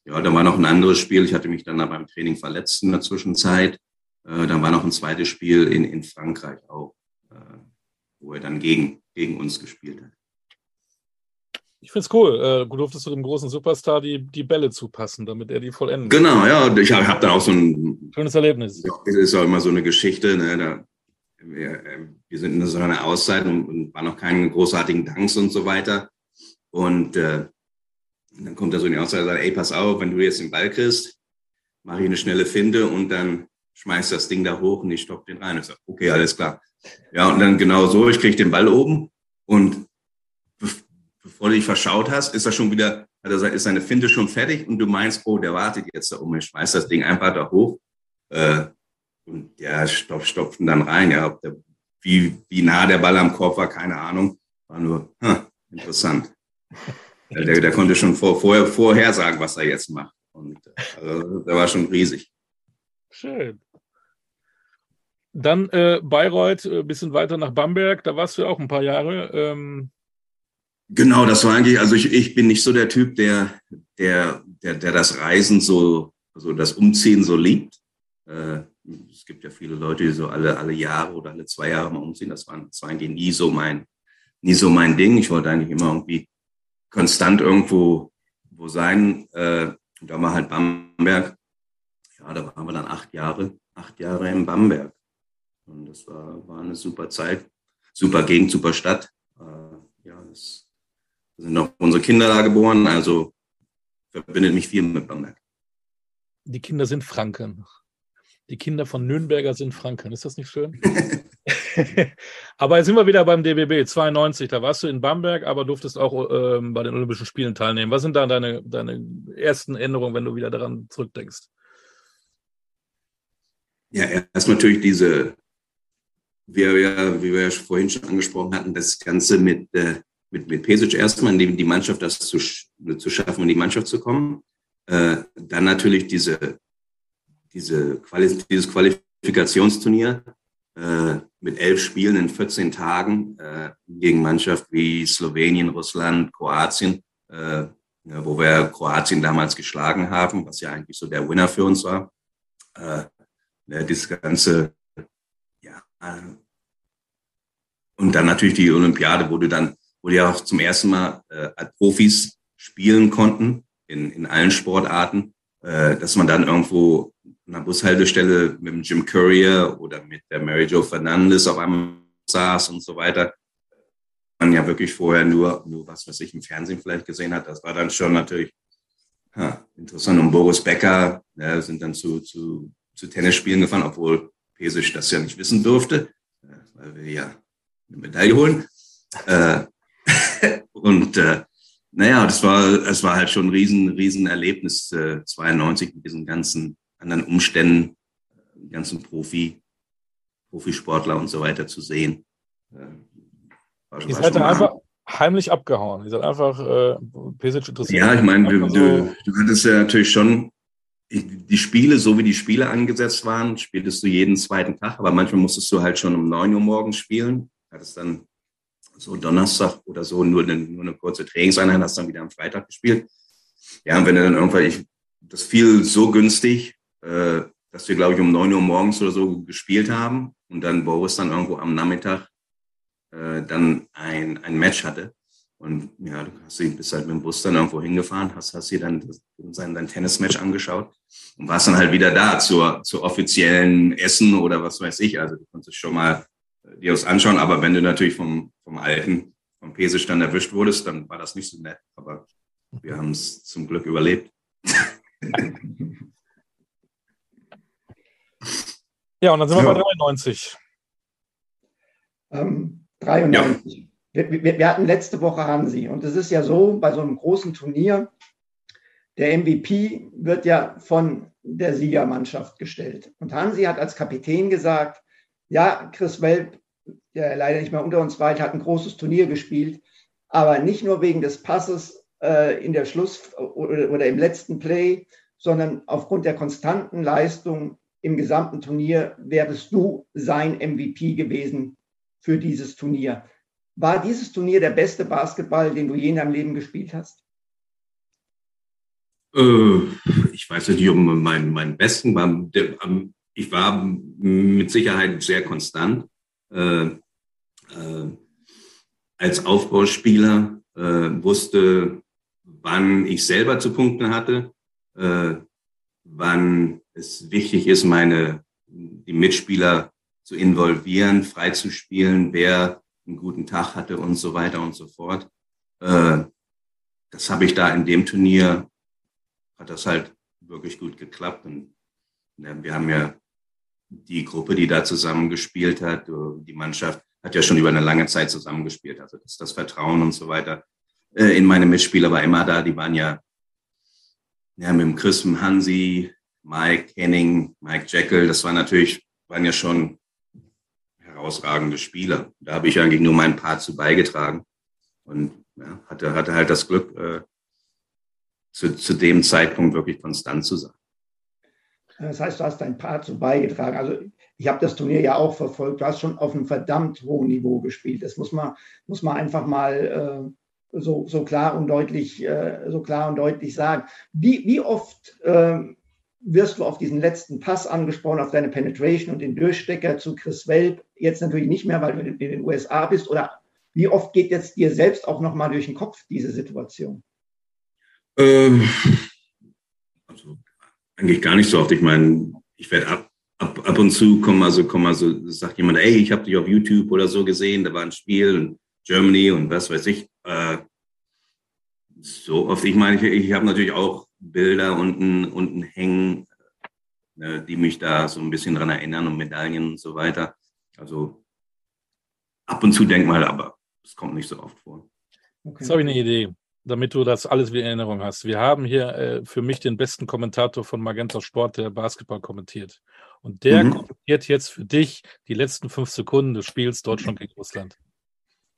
ja, da war noch ein anderes Spiel. Ich hatte mich dann beim Training verletzt in der Zwischenzeit. Äh, dann war noch ein zweites Spiel in, in Frankreich auch wo er dann gegen, gegen uns gespielt hat. Ich finde es cool. Äh, du durftest du dem großen Superstar die, die Bälle zupassen, damit er die vollenden Genau, ja. Ich habe hab dann auch so ein. Schönes Erlebnis. Ja, es ist auch immer so eine Geschichte. Ne, da, wir, wir, sind in so einer Auszeit und, und waren noch keinen großartigen Danks und so weiter. Und äh, dann kommt er so in die Auszeit und sagt: Ey, pass auf, wenn du jetzt den Ball kriegst, mache ich eine schnelle Finde und dann schmeiß das Ding da hoch und ich stopp den rein. Ich sage: Okay, alles klar. Ja, und dann genau so, ich kriege den Ball oben und bevor du dich verschaut hast, ist er schon wieder, also ist seine Finte schon fertig und du meinst, oh, der wartet jetzt da oben, ich schmeiß das Ding einfach da hoch. Äh, und der stopf, stopften dann rein, ja, der, wie, wie nah der Ball am Korb war, keine Ahnung. War nur, hm, interessant. Der, der, der, konnte schon vor, vorher, vorher sagen, was er jetzt macht. Und also, der war schon riesig. Schön. Dann äh, Bayreuth, ein äh, bisschen weiter nach Bamberg, da warst du auch ein paar Jahre. Ähm genau, das war eigentlich, also ich, ich bin nicht so der Typ, der, der, der, der das Reisen so, also das Umziehen so liebt. Äh, es gibt ja viele Leute, die so alle, alle Jahre oder alle zwei Jahre mal umziehen. Das war, das war eigentlich nie so mein, nie so mein Ding. Ich wollte eigentlich immer irgendwie konstant irgendwo wo sein. Äh, da war halt Bamberg. Ja, da waren wir dann acht Jahre, acht Jahre in Bamberg. Und das war, war eine super Zeit, super Gegend, super Stadt. Äh, ja, es sind auch unsere Kinder da geboren, also verbindet mich viel mit Bamberg. Die Kinder sind Franken. Die Kinder von Nürnberger sind Franken. Ist das nicht schön? aber jetzt sind wir wieder beim DBB 92. Da warst du in Bamberg, aber durftest auch ähm, bei den Olympischen Spielen teilnehmen. Was sind da deine, deine ersten Änderungen, wenn du wieder daran zurückdenkst? Ja, erst natürlich diese, wir ja, wie wir ja vorhin schon angesprochen hatten, das Ganze mit, äh, mit, mit Pesic erstmal, dem die Mannschaft das zu, zu schaffen, in die Mannschaft zu kommen. Äh, dann natürlich diese, diese Quali dieses Qualifikationsturnier äh, mit elf Spielen in 14 Tagen äh, gegen Mannschaft wie Slowenien, Russland, Kroatien, äh, wo wir Kroatien damals geschlagen haben, was ja eigentlich so der Winner für uns war. Äh, das ganze, ja, und dann natürlich die Olympiade, wo du dann, wo die auch zum ersten Mal äh, als Profis spielen konnten in, in allen Sportarten, äh, dass man dann irgendwo an der Bushaltestelle mit dem Jim Courier oder mit der Mary Jo Fernandes auf einmal saß und so weiter. Man ja wirklich vorher nur, nur was, was ich im Fernsehen vielleicht gesehen hat. Das war dann schon natürlich ja, interessant. Und Boris Becker ja, sind dann zu, zu, zu Tennisspielen gefahren, obwohl Pesic das ja nicht wissen durfte, weil wir ja eine Medaille holen. Äh, und äh, naja, das war, das war halt schon ein riesen, riesen Erlebnis, äh, 92 mit diesen ganzen anderen Umständen, äh, ganzen Profi, Profisportler und so weiter zu sehen. Äh, war, Ihr seid einfach heimlich abgehauen. Ihr seid einfach äh, Pesic interessiert. Ja, ich meine, du, du, du hattest ja natürlich schon die Spiele, so wie die Spiele angesetzt waren, spieltest du jeden zweiten Tag, aber manchmal musstest du halt schon um 9 Uhr morgens spielen. Hattest dann so Donnerstag oder so nur eine, nur eine kurze Trainingseinheit, hast dann wieder am Freitag gespielt. Ja, und wenn du dann irgendwann, ich, das fiel so günstig, äh, dass wir, glaube ich, um 9 Uhr morgens oder so gespielt haben und dann Boris dann irgendwo am Nachmittag äh, dann ein, ein Match hatte. Und ja, du hast, bist halt mit dem Bus dann irgendwo hingefahren, hast, hast dir dann sein, dein Tennismatch angeschaut und warst dann halt wieder da zur, zur offiziellen Essen oder was weiß ich. Also du konntest schon mal äh, dir das anschauen, aber wenn du natürlich vom, vom alten, vom Pesisch dann erwischt wurdest, dann war das nicht so nett. Aber wir haben es zum Glück überlebt. Ja, und dann sind so. wir bei 93. Ähm, 93. Ja. Wir, wir, wir, hatten letzte Woche Hansi und es ist ja so, bei so einem großen Turnier, der MVP wird ja von der Siegermannschaft gestellt. Und Hansi hat als Kapitän gesagt, ja, Chris Welp, der leider nicht mehr unter uns war, hat ein großes Turnier gespielt, aber nicht nur wegen des Passes äh, in der Schluss- oder, oder im letzten Play, sondern aufgrund der konstanten Leistung im gesamten Turnier wärst du sein MVP gewesen für dieses Turnier. War dieses Turnier der beste Basketball, den du je in deinem Leben gespielt hast? Äh, ich weiß nicht, ob mein, mein besten war. Ich war mit Sicherheit sehr konstant. Äh, äh, als Aufbauspieler wusste, wann ich selber zu punkten hatte, wann es wichtig ist, meine die Mitspieler zu involvieren, frei zu spielen, wer einen guten Tag hatte und so weiter und so fort. Äh, das habe ich da in dem Turnier, hat das halt wirklich gut geklappt. Und wir haben ja die Gruppe, die da zusammengespielt hat, die Mannschaft hat ja schon über eine lange Zeit zusammengespielt. Also das, das Vertrauen und so weiter äh, in meine Mitspieler war immer da. Die waren ja, ja mit dem Chris, mit Hansi, Mike Henning, Mike Jekyll, das war natürlich, waren ja schon herausragende Spieler. Da habe ich eigentlich nur meinen Part zu beigetragen und ja, hatte, hatte halt das Glück, äh, zu, zu dem Zeitpunkt wirklich konstant zu sein. Das heißt, du hast dein Part zu beigetragen. Also ich habe das Turnier ja auch verfolgt. Du hast schon auf einem verdammt hohen Niveau gespielt. Das muss man, muss man einfach mal äh, so, so klar und deutlich, äh, so klar und deutlich sagen. Wie, wie oft äh, wirst du auf diesen letzten Pass angesprochen, auf deine Penetration und den Durchstecker zu Chris Welp. Jetzt natürlich nicht mehr, weil du in den USA bist. Oder wie oft geht jetzt dir selbst auch nochmal durch den Kopf diese Situation? Ähm, also eigentlich gar nicht so oft. Ich meine, ich werde ab, ab, ab und zu kommen, also, kommen also sagt jemand, ey, ich habe dich auf YouTube oder so gesehen, da war ein Spiel in Germany und was weiß ich. Äh, so oft, ich meine, ich, ich habe natürlich auch Bilder unten, unten hängen, äh, die mich da so ein bisschen dran erinnern und Medaillen und so weiter. Also ab und zu denk mal, aber es kommt nicht so oft vor. Okay. Jetzt habe ich eine Idee, damit du das alles wieder in Erinnerung hast. Wir haben hier äh, für mich den besten Kommentator von Magenta Sport, der Basketball kommentiert. Und der mhm. kommentiert jetzt für dich die letzten fünf Sekunden des Spiels Deutschland gegen Russland.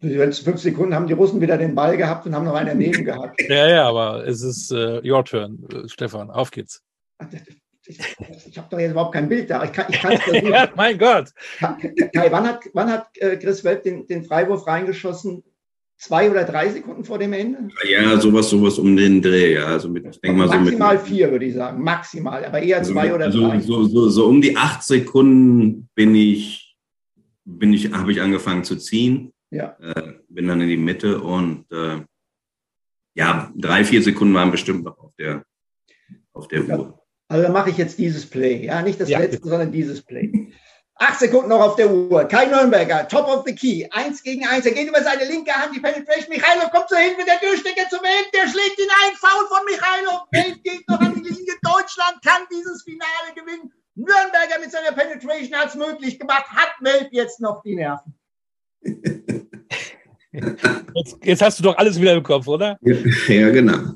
Jetzt fünf Sekunden haben die Russen wieder den Ball gehabt und haben noch einen daneben gehabt. Ja, ja, aber es ist uh, your turn, Stefan. Auf geht's. Ich, ich habe doch jetzt überhaupt kein Bild da. Ich kann es ja, mein Gott. Kai, wann hat, wann hat Chris Welt den, den Freiwurf reingeschossen? zwei oder drei Sekunden vor dem Ende? Ja, sowas, sowas um den Dreh, ja. Also mit, ich denke mal so Maximal mit, vier, würde ich sagen. Maximal, aber eher also zwei mit, oder also drei. So, so, so um die acht Sekunden bin ich, bin ich, habe ich angefangen zu ziehen. Ja. Äh, bin dann in die Mitte und äh, ja, drei, vier Sekunden waren bestimmt noch auf der, auf der ja. Uhr. Also dann mache ich jetzt dieses Play. Ja, nicht das ja. letzte, sondern dieses Play. Acht Sekunden noch auf der Uhr. Kai Nürnberger, top of the key. Eins gegen eins. Er geht über seine linke Hand. Die Penetration. Michailov kommt so hin mit der Durchstecker zum Welt. Der schlägt ihn ein. Foul von Michailov. Welt geht noch an die Linie. Deutschland kann dieses Finale gewinnen. Nürnberger mit seiner Penetration hat es möglich gemacht. Hat Welt jetzt noch die Nerven? Jetzt, jetzt, hast du doch alles wieder im Kopf, oder? Ja, genau.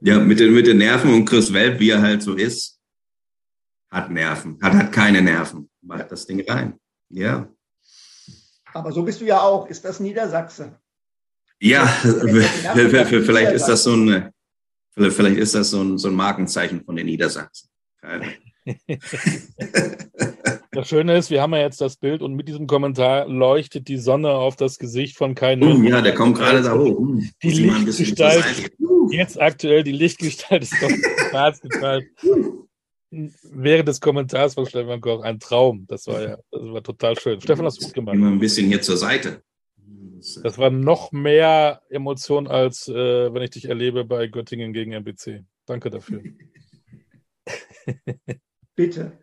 Ja, mit den, mit den Nerven und Chris Welp, wie er halt so ist, hat Nerven, hat, hat keine Nerven macht das Ding rein. Ja. Aber so bist du ja auch. Ist das Niedersachse? Ja, vielleicht ist das so ein, vielleicht ist das so ein, so ein Markenzeichen von den Niedersachsen. Das Schöne ist, wir haben ja jetzt das Bild und mit diesem Kommentar leuchtet die Sonne auf das Gesicht von keinem. Uh, ja, der kommt gerade da hoch. Uh, die Lichtgestalt, jetzt aktuell die Lichtgestalt ist doch während des Kommentars von Stefan Koch ein Traum. Das war ja das war total schön. Stefan, hast du gut gemacht. Immer ein bisschen hier zur Seite. Das war noch mehr Emotion, als äh, wenn ich dich erlebe bei Göttingen gegen MBC. Danke dafür. Bitte.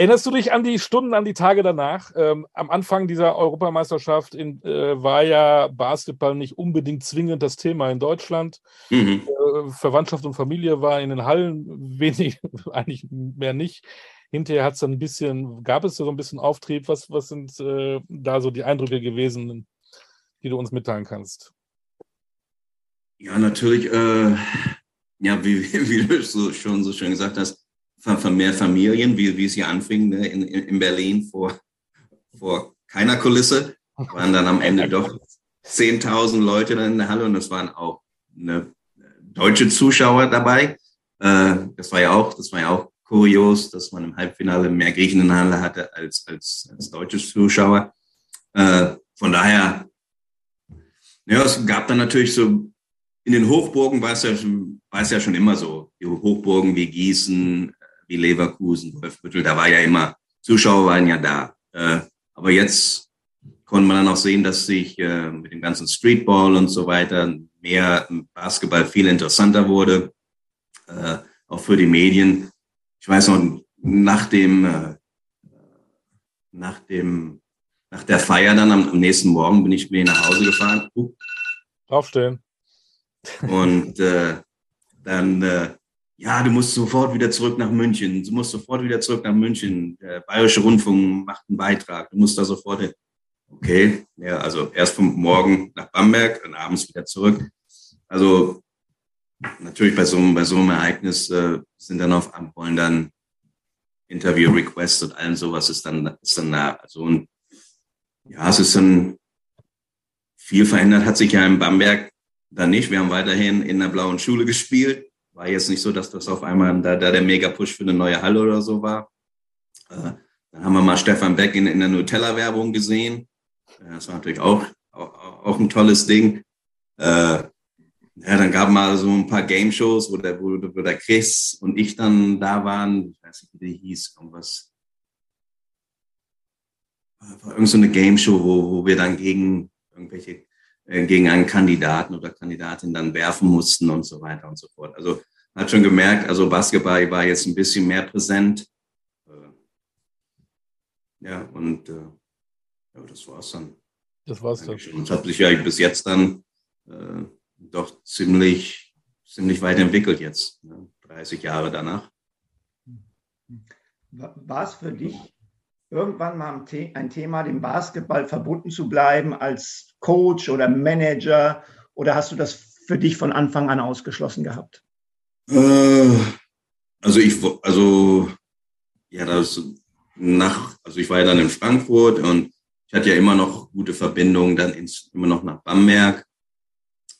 Erinnerst du dich an die Stunden, an die Tage danach? Ähm, am Anfang dieser Europameisterschaft in, äh, war ja Basketball nicht unbedingt zwingend das Thema in Deutschland. Mhm. Äh, Verwandtschaft und Familie war in den Hallen wenig, eigentlich mehr nicht. Hinterher hat es dann ein bisschen, gab es so ein bisschen Auftrieb. Was, was sind äh, da so die Eindrücke gewesen, die du uns mitteilen kannst? Ja, natürlich, äh, ja, wie, wie du schon so schön gesagt hast, von mehr Familien, wie, wie es hier anfing, ne, in, in Berlin vor, vor keiner Kulisse, waren dann am Ende doch 10.000 Leute dann in der Halle und es waren auch ne, deutsche Zuschauer dabei. Äh, das war ja auch, das war ja auch kurios, dass man im Halbfinale mehr Griechen in der Halle hatte als, als, als deutsche Zuschauer. Äh, von daher, ja, es gab dann natürlich so, in den Hochburgen war es ja, war es ja schon immer so, die Hochburgen wie Gießen, wie Leverkusen, Wolfbüttel, da war ja immer, Zuschauer waren ja da. Äh, aber jetzt konnte man dann auch sehen, dass sich äh, mit dem ganzen Streetball und so weiter mehr Basketball viel interessanter wurde, äh, auch für die Medien. Ich weiß noch, nach dem, äh, nach dem, nach der Feier dann am, am nächsten Morgen bin ich mir nach Hause gefahren. Uh. Aufstehen. Und äh, dann äh, ja, du musst sofort wieder zurück nach München, du musst sofort wieder zurück nach München. Der Bayerische Rundfunk macht einen Beitrag, du musst da sofort hin. Okay, ja, also erst vom Morgen nach Bamberg und abends wieder zurück. Also natürlich bei so, einem, bei so einem Ereignis äh, sind dann auf wollen dann Interview-Requests und allem sowas ist dann, ist dann da. Also und ja, es ist dann viel verändert, hat sich ja in Bamberg dann nicht. Wir haben weiterhin in der blauen Schule gespielt war jetzt nicht so, dass das auf einmal da, da der Mega-Push für eine neue Halle oder so war. Äh, dann haben wir mal Stefan Beck in, in der Nutella-Werbung gesehen. Äh, das war natürlich auch, auch, auch ein tolles Ding. Äh, ja, dann gab mal so ein paar Game-Shows, wo der, wo, wo der Chris und ich dann da waren. Ich weiß nicht, wie die hieß, irgendwas. Irgend so eine Game-Show, wo, wo wir dann gegen irgendwelche äh, gegen einen Kandidaten oder Kandidatin dann werfen mussten und so weiter und so fort. Also hat schon gemerkt, also Basketball war jetzt ein bisschen mehr präsent. Äh, ja, und äh, ja, das war's dann. Das war's dann. Und es hat sich ja bis jetzt dann äh, doch ziemlich, ziemlich weit entwickelt jetzt, ne? 30 Jahre danach. War es für dich irgendwann mal ein Thema, dem Basketball verbunden zu bleiben als Coach oder Manager? Oder hast du das für dich von Anfang an ausgeschlossen gehabt? Äh, also ich, also ja, das nach, also ich war ja dann in Frankfurt und ich hatte ja immer noch gute Verbindungen dann ins, immer noch nach Bamberg.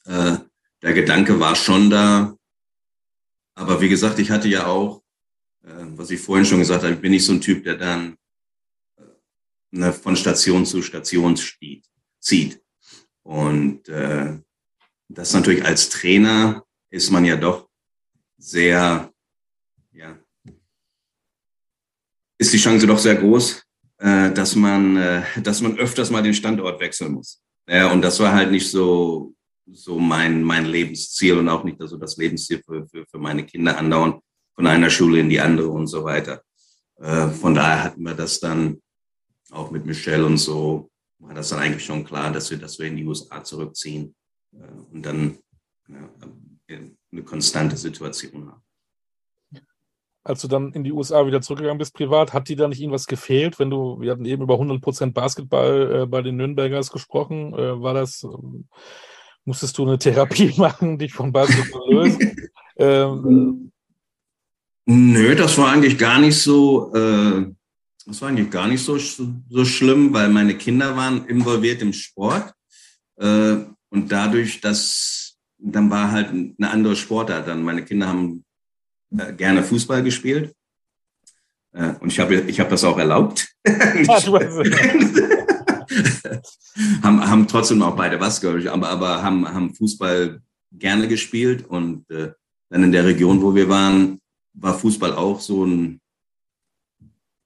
Äh, der Gedanke war schon da. Aber wie gesagt, ich hatte ja auch, äh, was ich vorhin schon gesagt habe, ich bin nicht so ein Typ, der dann äh, ne, von Station zu Station zieht. Und äh, das natürlich als Trainer ist man ja doch sehr, ja, ist die Chance doch sehr groß, äh, dass man, äh, dass man öfters mal den Standort wechseln muss. Ja, und das war halt nicht so, so mein, mein Lebensziel und auch nicht so das Lebensziel für, für, für meine Kinder andauern, von einer Schule in die andere und so weiter. Äh, von daher hatten wir das dann auch mit Michelle und so, war das dann eigentlich schon klar, dass wir, dass wir in die USA zurückziehen äh, und dann ja, eine konstante Situation haben als du dann in die USA wieder zurückgegangen bist, privat, hat dir da nicht irgendwas gefehlt, wenn du, wir hatten eben über 100% Basketball äh, bei den Nürnbergers gesprochen, äh, war das, äh, musstest du eine Therapie machen, dich von Basketball lösen? ähm, Nö, das war eigentlich gar nicht so, äh, das war eigentlich gar nicht so, so schlimm, weil meine Kinder waren involviert im Sport äh, und dadurch, dass dann war halt eine andere Sportart dann. Meine Kinder haben äh, gerne Fußball gespielt. Äh, und ich habe ich hab das auch erlaubt. Ah, haben, haben trotzdem auch beide was, aber, aber haben, haben Fußball gerne gespielt. Und äh, dann in der Region, wo wir waren, war Fußball auch so ein,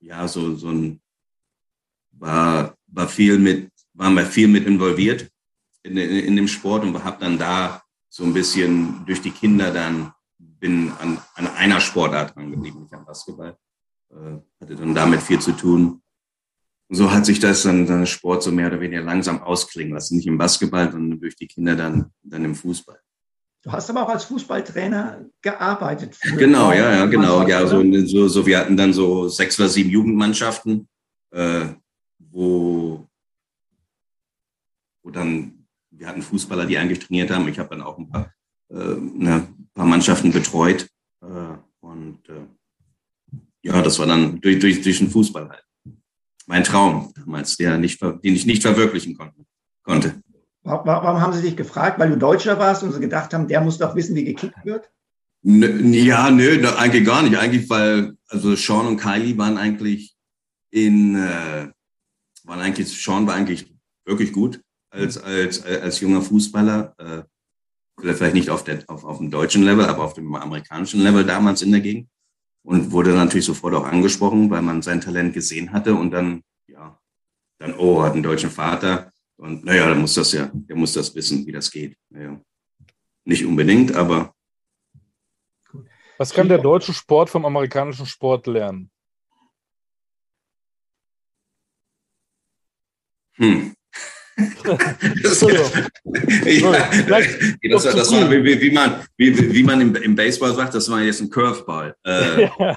ja, so, so ein, war, war viel mit, waren wir viel mit involviert in, in, in dem Sport und habe dann da so ein bisschen durch die Kinder dann bin an, an einer Sportart angeblieben, nicht am Basketball. Äh, hatte dann damit viel zu tun. So hat sich das dann, dann Sport so mehr oder weniger langsam ausklingen lassen. Nicht im Basketball, sondern durch die Kinder dann, dann im Fußball. Du hast aber auch als Fußballtrainer gearbeitet. Genau, ja, ja, genau. Ja, so, so, so, wir hatten dann so sechs oder sieben Jugendmannschaften, äh, wo, wo dann, wir hatten Fußballer, die eigentlich trainiert haben. Ich habe dann auch ein paar äh, eine paar Mannschaften betreut. Äh, und äh, ja, das war dann durch, durch, durch den Fußball halt. Mein Traum damals, der nicht, den ich nicht verwirklichen konnte. Warum haben Sie dich gefragt? Weil du Deutscher warst und sie gedacht haben, der muss doch wissen, wie gekickt wird? Ja, nö, eigentlich gar nicht. Eigentlich, weil also Sean und Kylie waren eigentlich in, äh, waren eigentlich, Sean war eigentlich wirklich gut als, als, als junger Fußballer. Äh, vielleicht nicht auf, der, auf, auf dem deutschen Level, aber auf dem amerikanischen Level damals in der Gegend. Und wurde natürlich sofort auch angesprochen, weil man sein Talent gesehen hatte und dann, ja, dann, oh, hat einen deutschen Vater. Und naja, der muss das ja, der muss das wissen, wie das geht. Naja. Nicht unbedingt, aber. Was kann der deutsche Sport vom amerikanischen Sport lernen? Hm das, ja, das, das war, wie, wie, man, wie, wie man im, im, Baseball sagt, das war jetzt ein Curveball. Äh,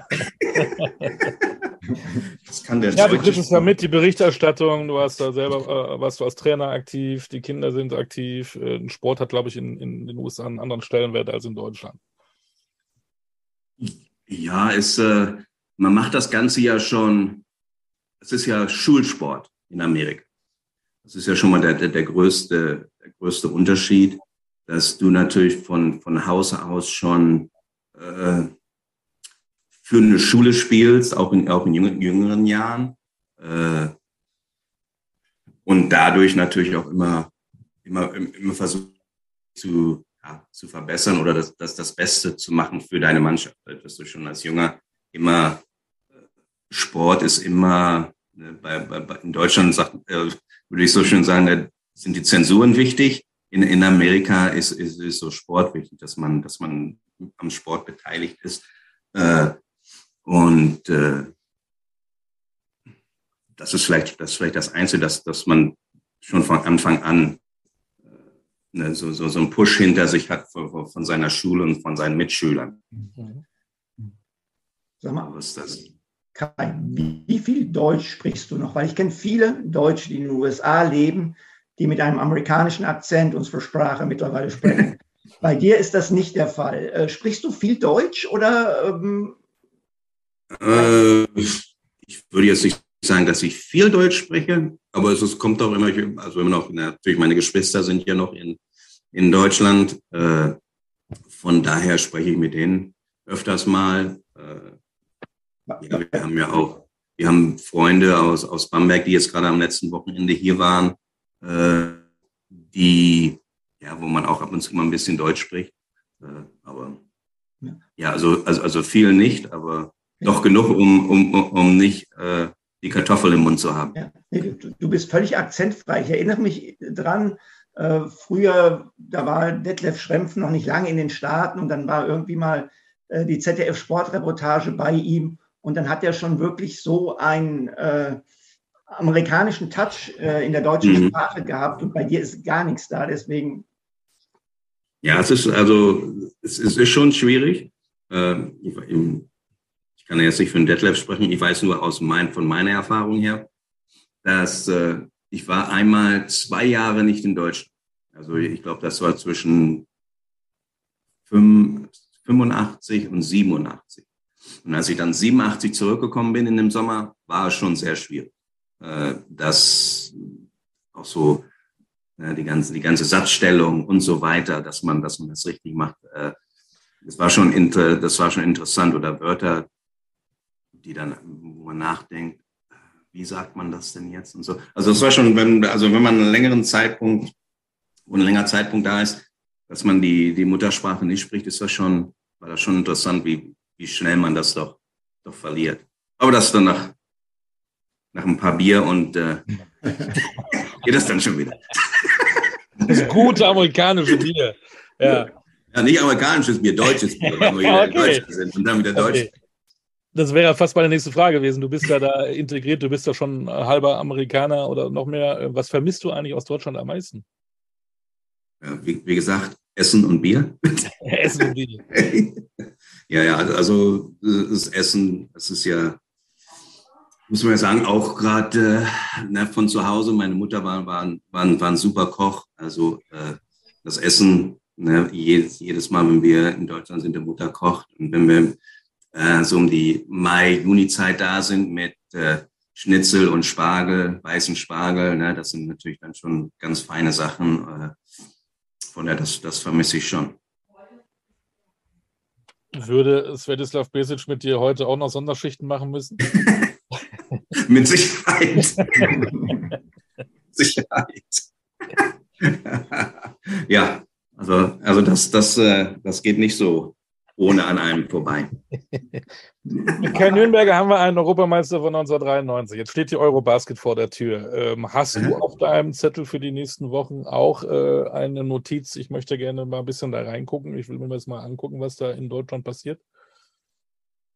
das kann der ja, du kriegst es ja mit, die Berichterstattung, du hast da selber, äh, warst du als Trainer aktiv, die Kinder sind aktiv. Äh, ein Sport hat, glaube ich, in, in den USA einen anderen Stellenwert als in Deutschland. Ja, es, äh, man macht das Ganze ja schon, es ist ja Schulsport in Amerika. Das ist ja schon mal der, der, der, größte, der größte Unterschied, dass du natürlich von, von Hause aus schon äh, für eine Schule spielst, auch in, auch in jüngeren, Jahren. Äh, und dadurch natürlich auch immer, immer, immer versuchst zu, ja, zu verbessern oder das, das, das Beste zu machen für deine Mannschaft. Dass du schon als Junger immer, äh, Sport ist immer, bei, bei, in Deutschland sagt, äh, würde ich so schön sagen, da sind die Zensuren wichtig. In, in Amerika ist, ist, ist so Sport wichtig, dass man, dass man am Sport beteiligt ist. Äh, und äh, das ist vielleicht das, ist vielleicht das Einzige, dass, dass man schon von Anfang an äh, ne, so, so, so einen Push hinter sich hat von, von seiner Schule und von seinen Mitschülern. Mhm. Sag mal, was ist das? Kai, wie viel Deutsch sprichst du noch? Weil ich kenne viele Deutsche, die in den USA leben, die mit einem amerikanischen Akzent unsere Sprache mittlerweile sprechen. Bei dir ist das nicht der Fall. Äh, sprichst du viel Deutsch oder? Ähm, äh, ich würde jetzt nicht sagen, dass ich viel Deutsch spreche, aber es, es kommt auch immer, also immer noch, natürlich meine Geschwister sind ja noch in, in Deutschland. Äh, von daher spreche ich mit denen öfters mal. Äh, ja, wir haben ja auch, wir haben Freunde aus, aus Bamberg, die jetzt gerade am letzten Wochenende hier waren, äh, die, ja, wo man auch ab und zu mal ein bisschen Deutsch spricht. Äh, aber ja, also, also, also viel nicht, aber doch genug, um, um, um nicht äh, die Kartoffel im Mund zu haben. Ja, du, du, bist völlig akzentfrei. Ich erinnere mich dran, äh, früher, da war Detlef Schrempf noch nicht lange in den Staaten und dann war irgendwie mal äh, die ZDF-Sportreportage bei ihm und dann hat er schon wirklich so einen äh, amerikanischen Touch äh, in der deutschen mhm. Sprache gehabt und bei dir ist gar nichts da, deswegen. Ja, es ist also, es ist, ist schon schwierig. Ähm, ich, ich, kann jetzt nicht für den Detlef sprechen, ich weiß nur aus mein, von meiner Erfahrung her, dass äh, ich war einmal zwei Jahre nicht in Deutschland. Also ich glaube, das war zwischen 85 und 87. Und als ich dann 87 zurückgekommen bin in dem Sommer, war es schon sehr schwierig. Äh, das auch so äh, die ganze, die ganze Satzstellung und so weiter, dass man, dass man das richtig macht. Äh, das war schon, inter, das war schon interessant oder Wörter, die dann, wo man nachdenkt, wie sagt man das denn jetzt und so. Also es war schon, wenn, also wenn man einen längeren Zeitpunkt, wo ein längerer Zeitpunkt da ist, dass man die, die Muttersprache nicht spricht, ist das schon, war das schon interessant, wie, wie schnell man das doch, doch verliert. Aber das dann nach, nach ein paar Bier und äh, geht das dann schon wieder. Das gute amerikanische Bier. Ja. ja, nicht amerikanisches Bier, deutsches Bier, weil wir okay. Deutsche sind und dann wieder Deutsch. Okay. Das wäre fast meine nächste Frage gewesen. Du bist ja da integriert, du bist ja schon halber Amerikaner oder noch mehr. Was vermisst du eigentlich aus Deutschland am meisten? Ja, wie, wie, gesagt, Essen und Bier. Essen und Bier. Ja, ja, also das Essen, das ist ja, muss man ja sagen, auch gerade äh, von zu Hause. Meine Mutter war, war, war, war ein super Koch. Also äh, das Essen, ne, jedes, jedes Mal, wenn wir in Deutschland sind, der Mutter kocht. Und wenn wir äh, so um die Mai-Juni-Zeit da sind mit äh, Schnitzel und Spargel, weißen Spargel. Ne? Das sind natürlich dann schon ganz feine Sachen. Äh, von daher, das, das vermisse ich schon. Würde Svetislav Besic mit dir heute auch noch Sonderschichten machen müssen? mit Sicherheit. Sicherheit. ja, also, also das, das, äh, das geht nicht so ohne an einem vorbei. Mit Kai Nürnberger haben wir einen Europameister von 1993. Jetzt steht die Eurobasket vor der Tür. Ähm, hast du auf deinem Zettel für die nächsten Wochen auch äh, eine Notiz? Ich möchte gerne mal ein bisschen da reingucken. Ich will mir das mal angucken, was da in Deutschland passiert.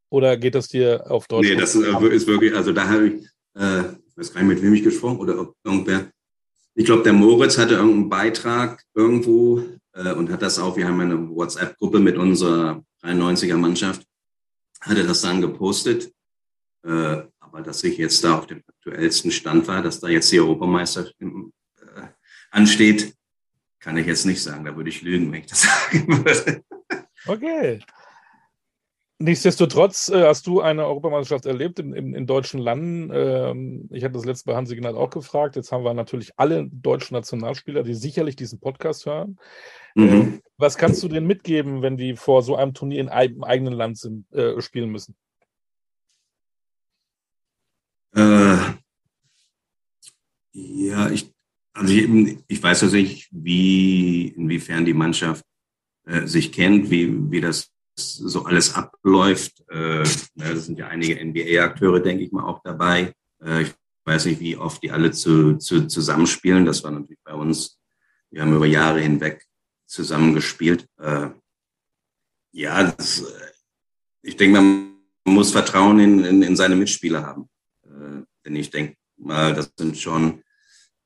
Oder geht das dir auf Deutsch? Nee, das ist wirklich, also da habe ich, äh, ich weiß gar nicht, mit wem ich gesprochen oder ob irgendwer. Ich glaube, der Moritz hatte irgendeinen Beitrag irgendwo äh, und hat das auch, wir haben eine WhatsApp-Gruppe mit unserer 93er Mannschaft, hatte das dann gepostet. Äh, aber dass ich jetzt da auf dem aktuellsten Stand war, dass da jetzt die Europameisterschaft äh, ansteht, kann ich jetzt nicht sagen. Da würde ich lügen, wenn ich das sagen würde. Okay. Nichtsdestotrotz äh, hast du eine Europameisterschaft erlebt in, in, in deutschen Landen. Ähm, ich hatte das letzte bei Hansi Gnad auch gefragt. Jetzt haben wir natürlich alle deutschen Nationalspieler, die sicherlich diesen Podcast hören. Mhm. Was kannst du denen mitgeben, wenn die vor so einem Turnier in einem eigenen Land sind, äh, spielen müssen? Äh, ja, ich, also ich, ich weiß also nicht, wie, inwiefern die Mannschaft äh, sich kennt, wie, wie das so alles abläuft. Äh, da sind ja einige NBA-Akteure, denke ich mal, auch dabei. Äh, ich weiß nicht, wie oft die alle zu, zu, zusammenspielen. Das war natürlich bei uns. Wir haben über Jahre hinweg zusammengespielt. Äh, ja, das, ich denke, man muss Vertrauen in, in, in seine Mitspieler haben. Äh, denn ich denke mal, das sind schon,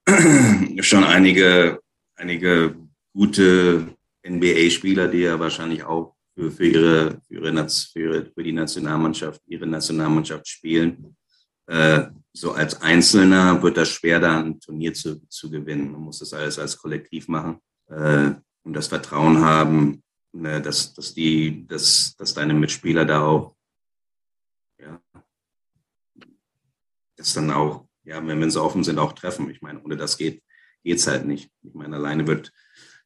schon einige, einige gute NBA-Spieler, die ja wahrscheinlich auch für, für, ihre, für, ihre, für, ihre, für die Nationalmannschaft, ihre Nationalmannschaft spielen. Äh, so als Einzelner wird das schwer, da ein Turnier zu, zu gewinnen. Man muss das alles als Kollektiv machen äh, und das Vertrauen haben, äh, dass, dass, die, dass, dass deine Mitspieler da auch ja, das dann auch, ja, wenn, wenn sie offen sind, auch treffen. Ich meine, ohne das geht es halt nicht. Ich meine, alleine wird,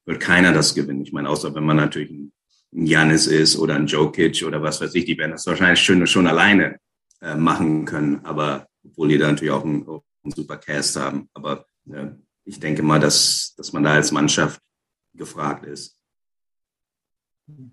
wird keiner das gewinnen. Ich meine, außer wenn man natürlich ein Janis ist oder ein Jokic oder was weiß ich, die werden das wahrscheinlich schon, schon alleine äh, machen können. Aber obwohl die da natürlich auch einen, auch einen super Cast haben. Aber äh, ich denke mal, dass, dass man da als Mannschaft gefragt ist.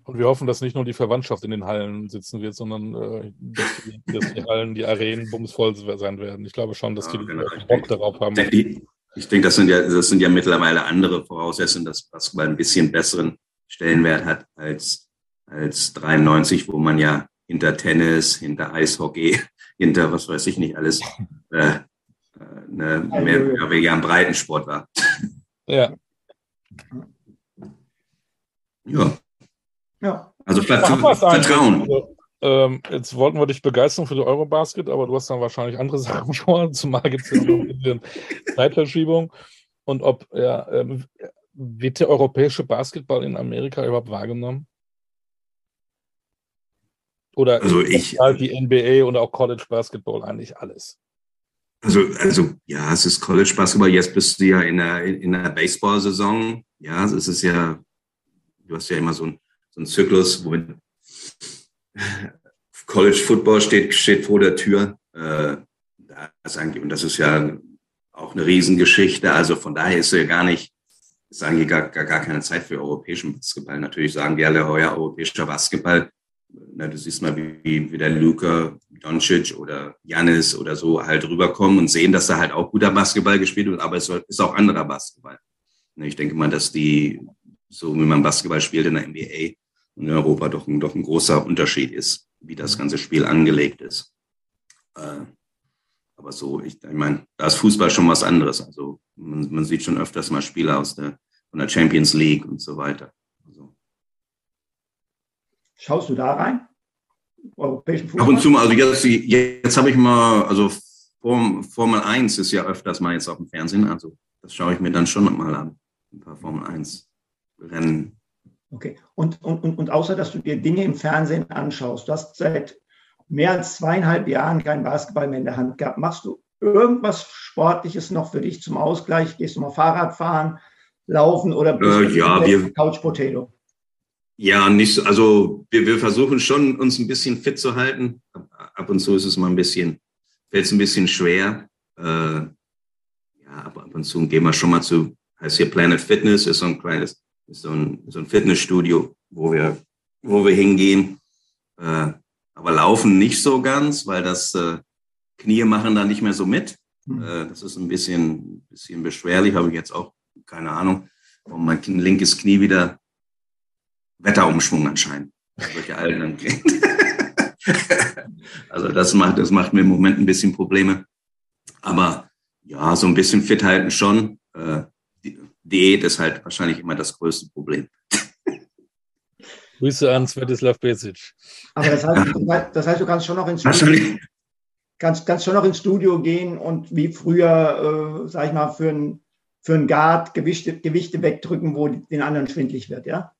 Und wir hoffen, dass nicht nur die Verwandtschaft in den Hallen sitzen wird, sondern äh, dass, die, dass, die, Hallen, die Arenen bumsvoll sein werden. Ich glaube schon, dass ja, die genau. Bock denke, darauf haben. Ich, ich denke, das sind, ja, das sind ja mittlerweile andere Voraussetzungen, dass Basketball ein bisschen besseren Stellenwert hat als, als 93, wo man ja hinter Tennis, hinter Eishockey, hinter was weiß ich nicht alles, äh, äh ne, mehr, mehr, mehr ein Breitensport war. Ja. Ja. Ja. Also Vertrauen. Also, ähm, jetzt wollten wir dich begeistern für die Eurobasket, aber du hast dann wahrscheinlich andere Sachen vor, zumal gibt es ja noch ein bisschen Zeitverschiebung. Und ob ja, ähm, wird der europäische Basketball in Amerika überhaupt wahrgenommen? Oder also ich, halt die NBA und auch College Basketball eigentlich alles? Also, also ja, es ist College Basketball. Jetzt bist du ja in der, in der Baseball-Saison. Ja, es ist ja, du hast ja immer so ein so ein Zyklus, wo College Football steht, steht vor der Tür. Äh, das und das ist ja auch eine Riesengeschichte. Also von daher ist ja gar nicht, ist eigentlich gar, gar, gar keine Zeit für europäischen Basketball. Natürlich sagen die alle, euer oh europäischer Basketball. Na, du siehst mal, wie, wie der Luca Doncic oder Janis oder so halt rüberkommen und sehen, dass da halt auch guter Basketball gespielt wird, aber es ist auch anderer Basketball. Ich denke mal, dass die, so wie man Basketball spielt in der NBA, in Europa doch ein, doch ein großer Unterschied ist, wie das ganze Spiel angelegt ist. Äh, aber so, ich, ich meine, da ist Fußball schon was anderes. Also man, man sieht schon öfters mal Spieler aus der, von der Champions League und so weiter. Also. Schaust du da rein? Europäischen Fußball? Ab und zu mal, also jetzt, jetzt habe ich mal, also Formel 1 ist ja öfters mal jetzt auf dem Fernsehen, also das schaue ich mir dann schon mal an. Ein paar Formel 1 Rennen Okay. Und, und, und, außer, dass du dir Dinge im Fernsehen anschaust, du hast seit mehr als zweieinhalb Jahren keinen Basketball mehr in der Hand gehabt. Machst du irgendwas Sportliches noch für dich zum Ausgleich? Gehst du mal Fahrrad fahren, laufen oder bist äh, du ja, wir, Couch Potato? Ja, nicht, also wir, wir versuchen schon, uns ein bisschen fit zu halten. Ab und zu ist es mal ein bisschen, fällt es ein bisschen schwer. Äh, ja, ab, ab und zu gehen wir schon mal zu, heißt hier Planet Fitness, ist so ein kleines ist so ein, so ein Fitnessstudio, wo wir, wo wir hingehen. Äh, aber laufen nicht so ganz, weil das äh, Knie machen da nicht mehr so mit. Hm. Äh, das ist ein bisschen, bisschen beschwerlich, habe ich jetzt auch keine Ahnung, warum mein linkes Knie wieder Wetterumschwung anscheinend. Solche alten Also das macht, das macht mir im Moment ein bisschen Probleme. Aber ja, so ein bisschen fit halten schon. Äh, Diät ist halt wahrscheinlich immer das größte Problem. Grüße an Svetislav Besic. Aber das heißt, das heißt, du kannst schon noch ins Studio, kannst, kannst schon noch ins Studio gehen und wie früher, äh, sag ich mal, für ein, für ein Guard Gewichte, Gewichte wegdrücken, wo den anderen schwindlig wird, ja?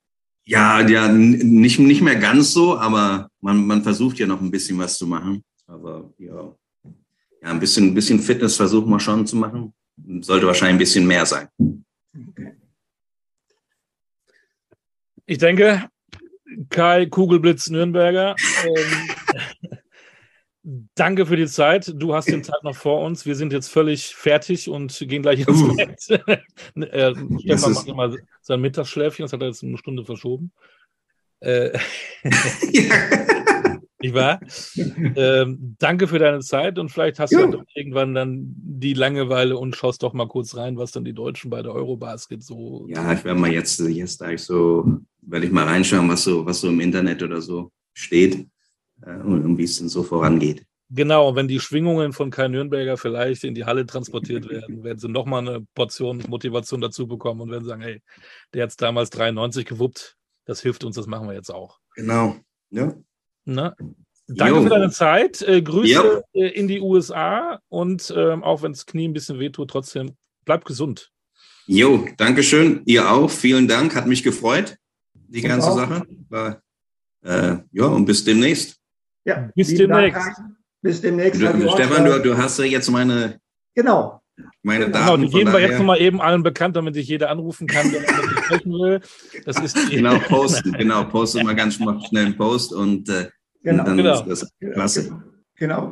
Ja, ja, nicht, nicht mehr ganz so, aber man, man versucht ja noch ein bisschen was zu machen. Aber ja, ja ein, bisschen, ein bisschen Fitness versuchen wir schon zu machen. Sollte wahrscheinlich ein bisschen mehr sein. Ich denke, Kai Kugelblitz Nürnberger, ähm, danke für die Zeit. Du hast den Tag noch vor uns. Wir sind jetzt völlig fertig und gehen gleich ins uh. Bett. äh, Stefan macht immer sein Mittagsschläfchen, das hat er jetzt eine Stunde verschoben. Äh, Ich war. ähm, danke für deine Zeit und vielleicht hast ja. du irgendwann dann die Langeweile und schaust doch mal kurz rein, was dann die Deutschen bei der Eurobasket so. Ja, ich werde mal jetzt, jetzt da ich so, werde ich mal reinschauen, was so, was so im Internet oder so steht äh, und, und wie es denn so vorangeht. Genau, wenn die Schwingungen von Kai Nürnberger vielleicht in die Halle transportiert werden, werden sie nochmal eine Portion Motivation dazu bekommen und werden sagen, hey, der hat es damals 93 gewuppt, das hilft uns, das machen wir jetzt auch. Genau, ja. Na, danke jo. für deine Zeit. Äh, Grüße jo. äh, in die USA und ähm, auch wenn das Knie ein bisschen wehtut, trotzdem bleib gesund. Jo, danke schön. Ihr auch. Vielen Dank. Hat mich gefreut, die und ganze auch. Sache. War, äh, ja, und bis demnächst. Ja, bis demnächst. Dank. Bis demnächst. Du, Stefan, du, du hast ja jetzt meine, genau. meine Genau, Daten. die von geben wir jetzt nochmal eben allen bekannt, damit sich jeder anrufen kann, der mit sprechen will. Das ist die, Genau, posten, genau, posten mal ganz schnell einen Post und, äh, Genau. und dann Genau. ist das klasse. Genau.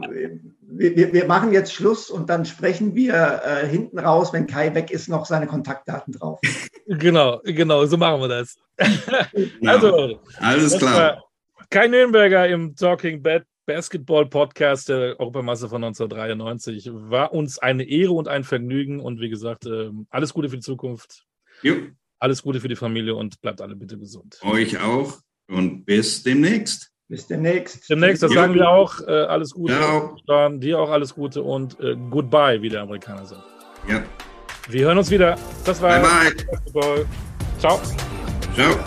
Wir, wir, wir machen jetzt Schluss und dann sprechen wir äh, hinten raus, wenn Kai weg ist, noch seine Kontaktdaten drauf. genau, genau, so machen wir das. Ja, Also, alles klar. Kai Nürnberger im Talking Bad Basketball Podcast der Europameister von 1993. War uns eine Ehre und ein Vergnügen und wie gesagt, ähm, alles Gute für die Zukunft, Jo, alles Gute für die Familie und bleibt alle bitte gesund. euch auch und bis demnächst. Bis demnächst. Demnächst, das sagen wir auch, äh, alles Gute. Ja. Dann dir auch alles Gute und äh, goodbye, wie der Amerikaner sagt. Ja, Wir hören uns wieder. Das war bye bye. Ciao. Ciao.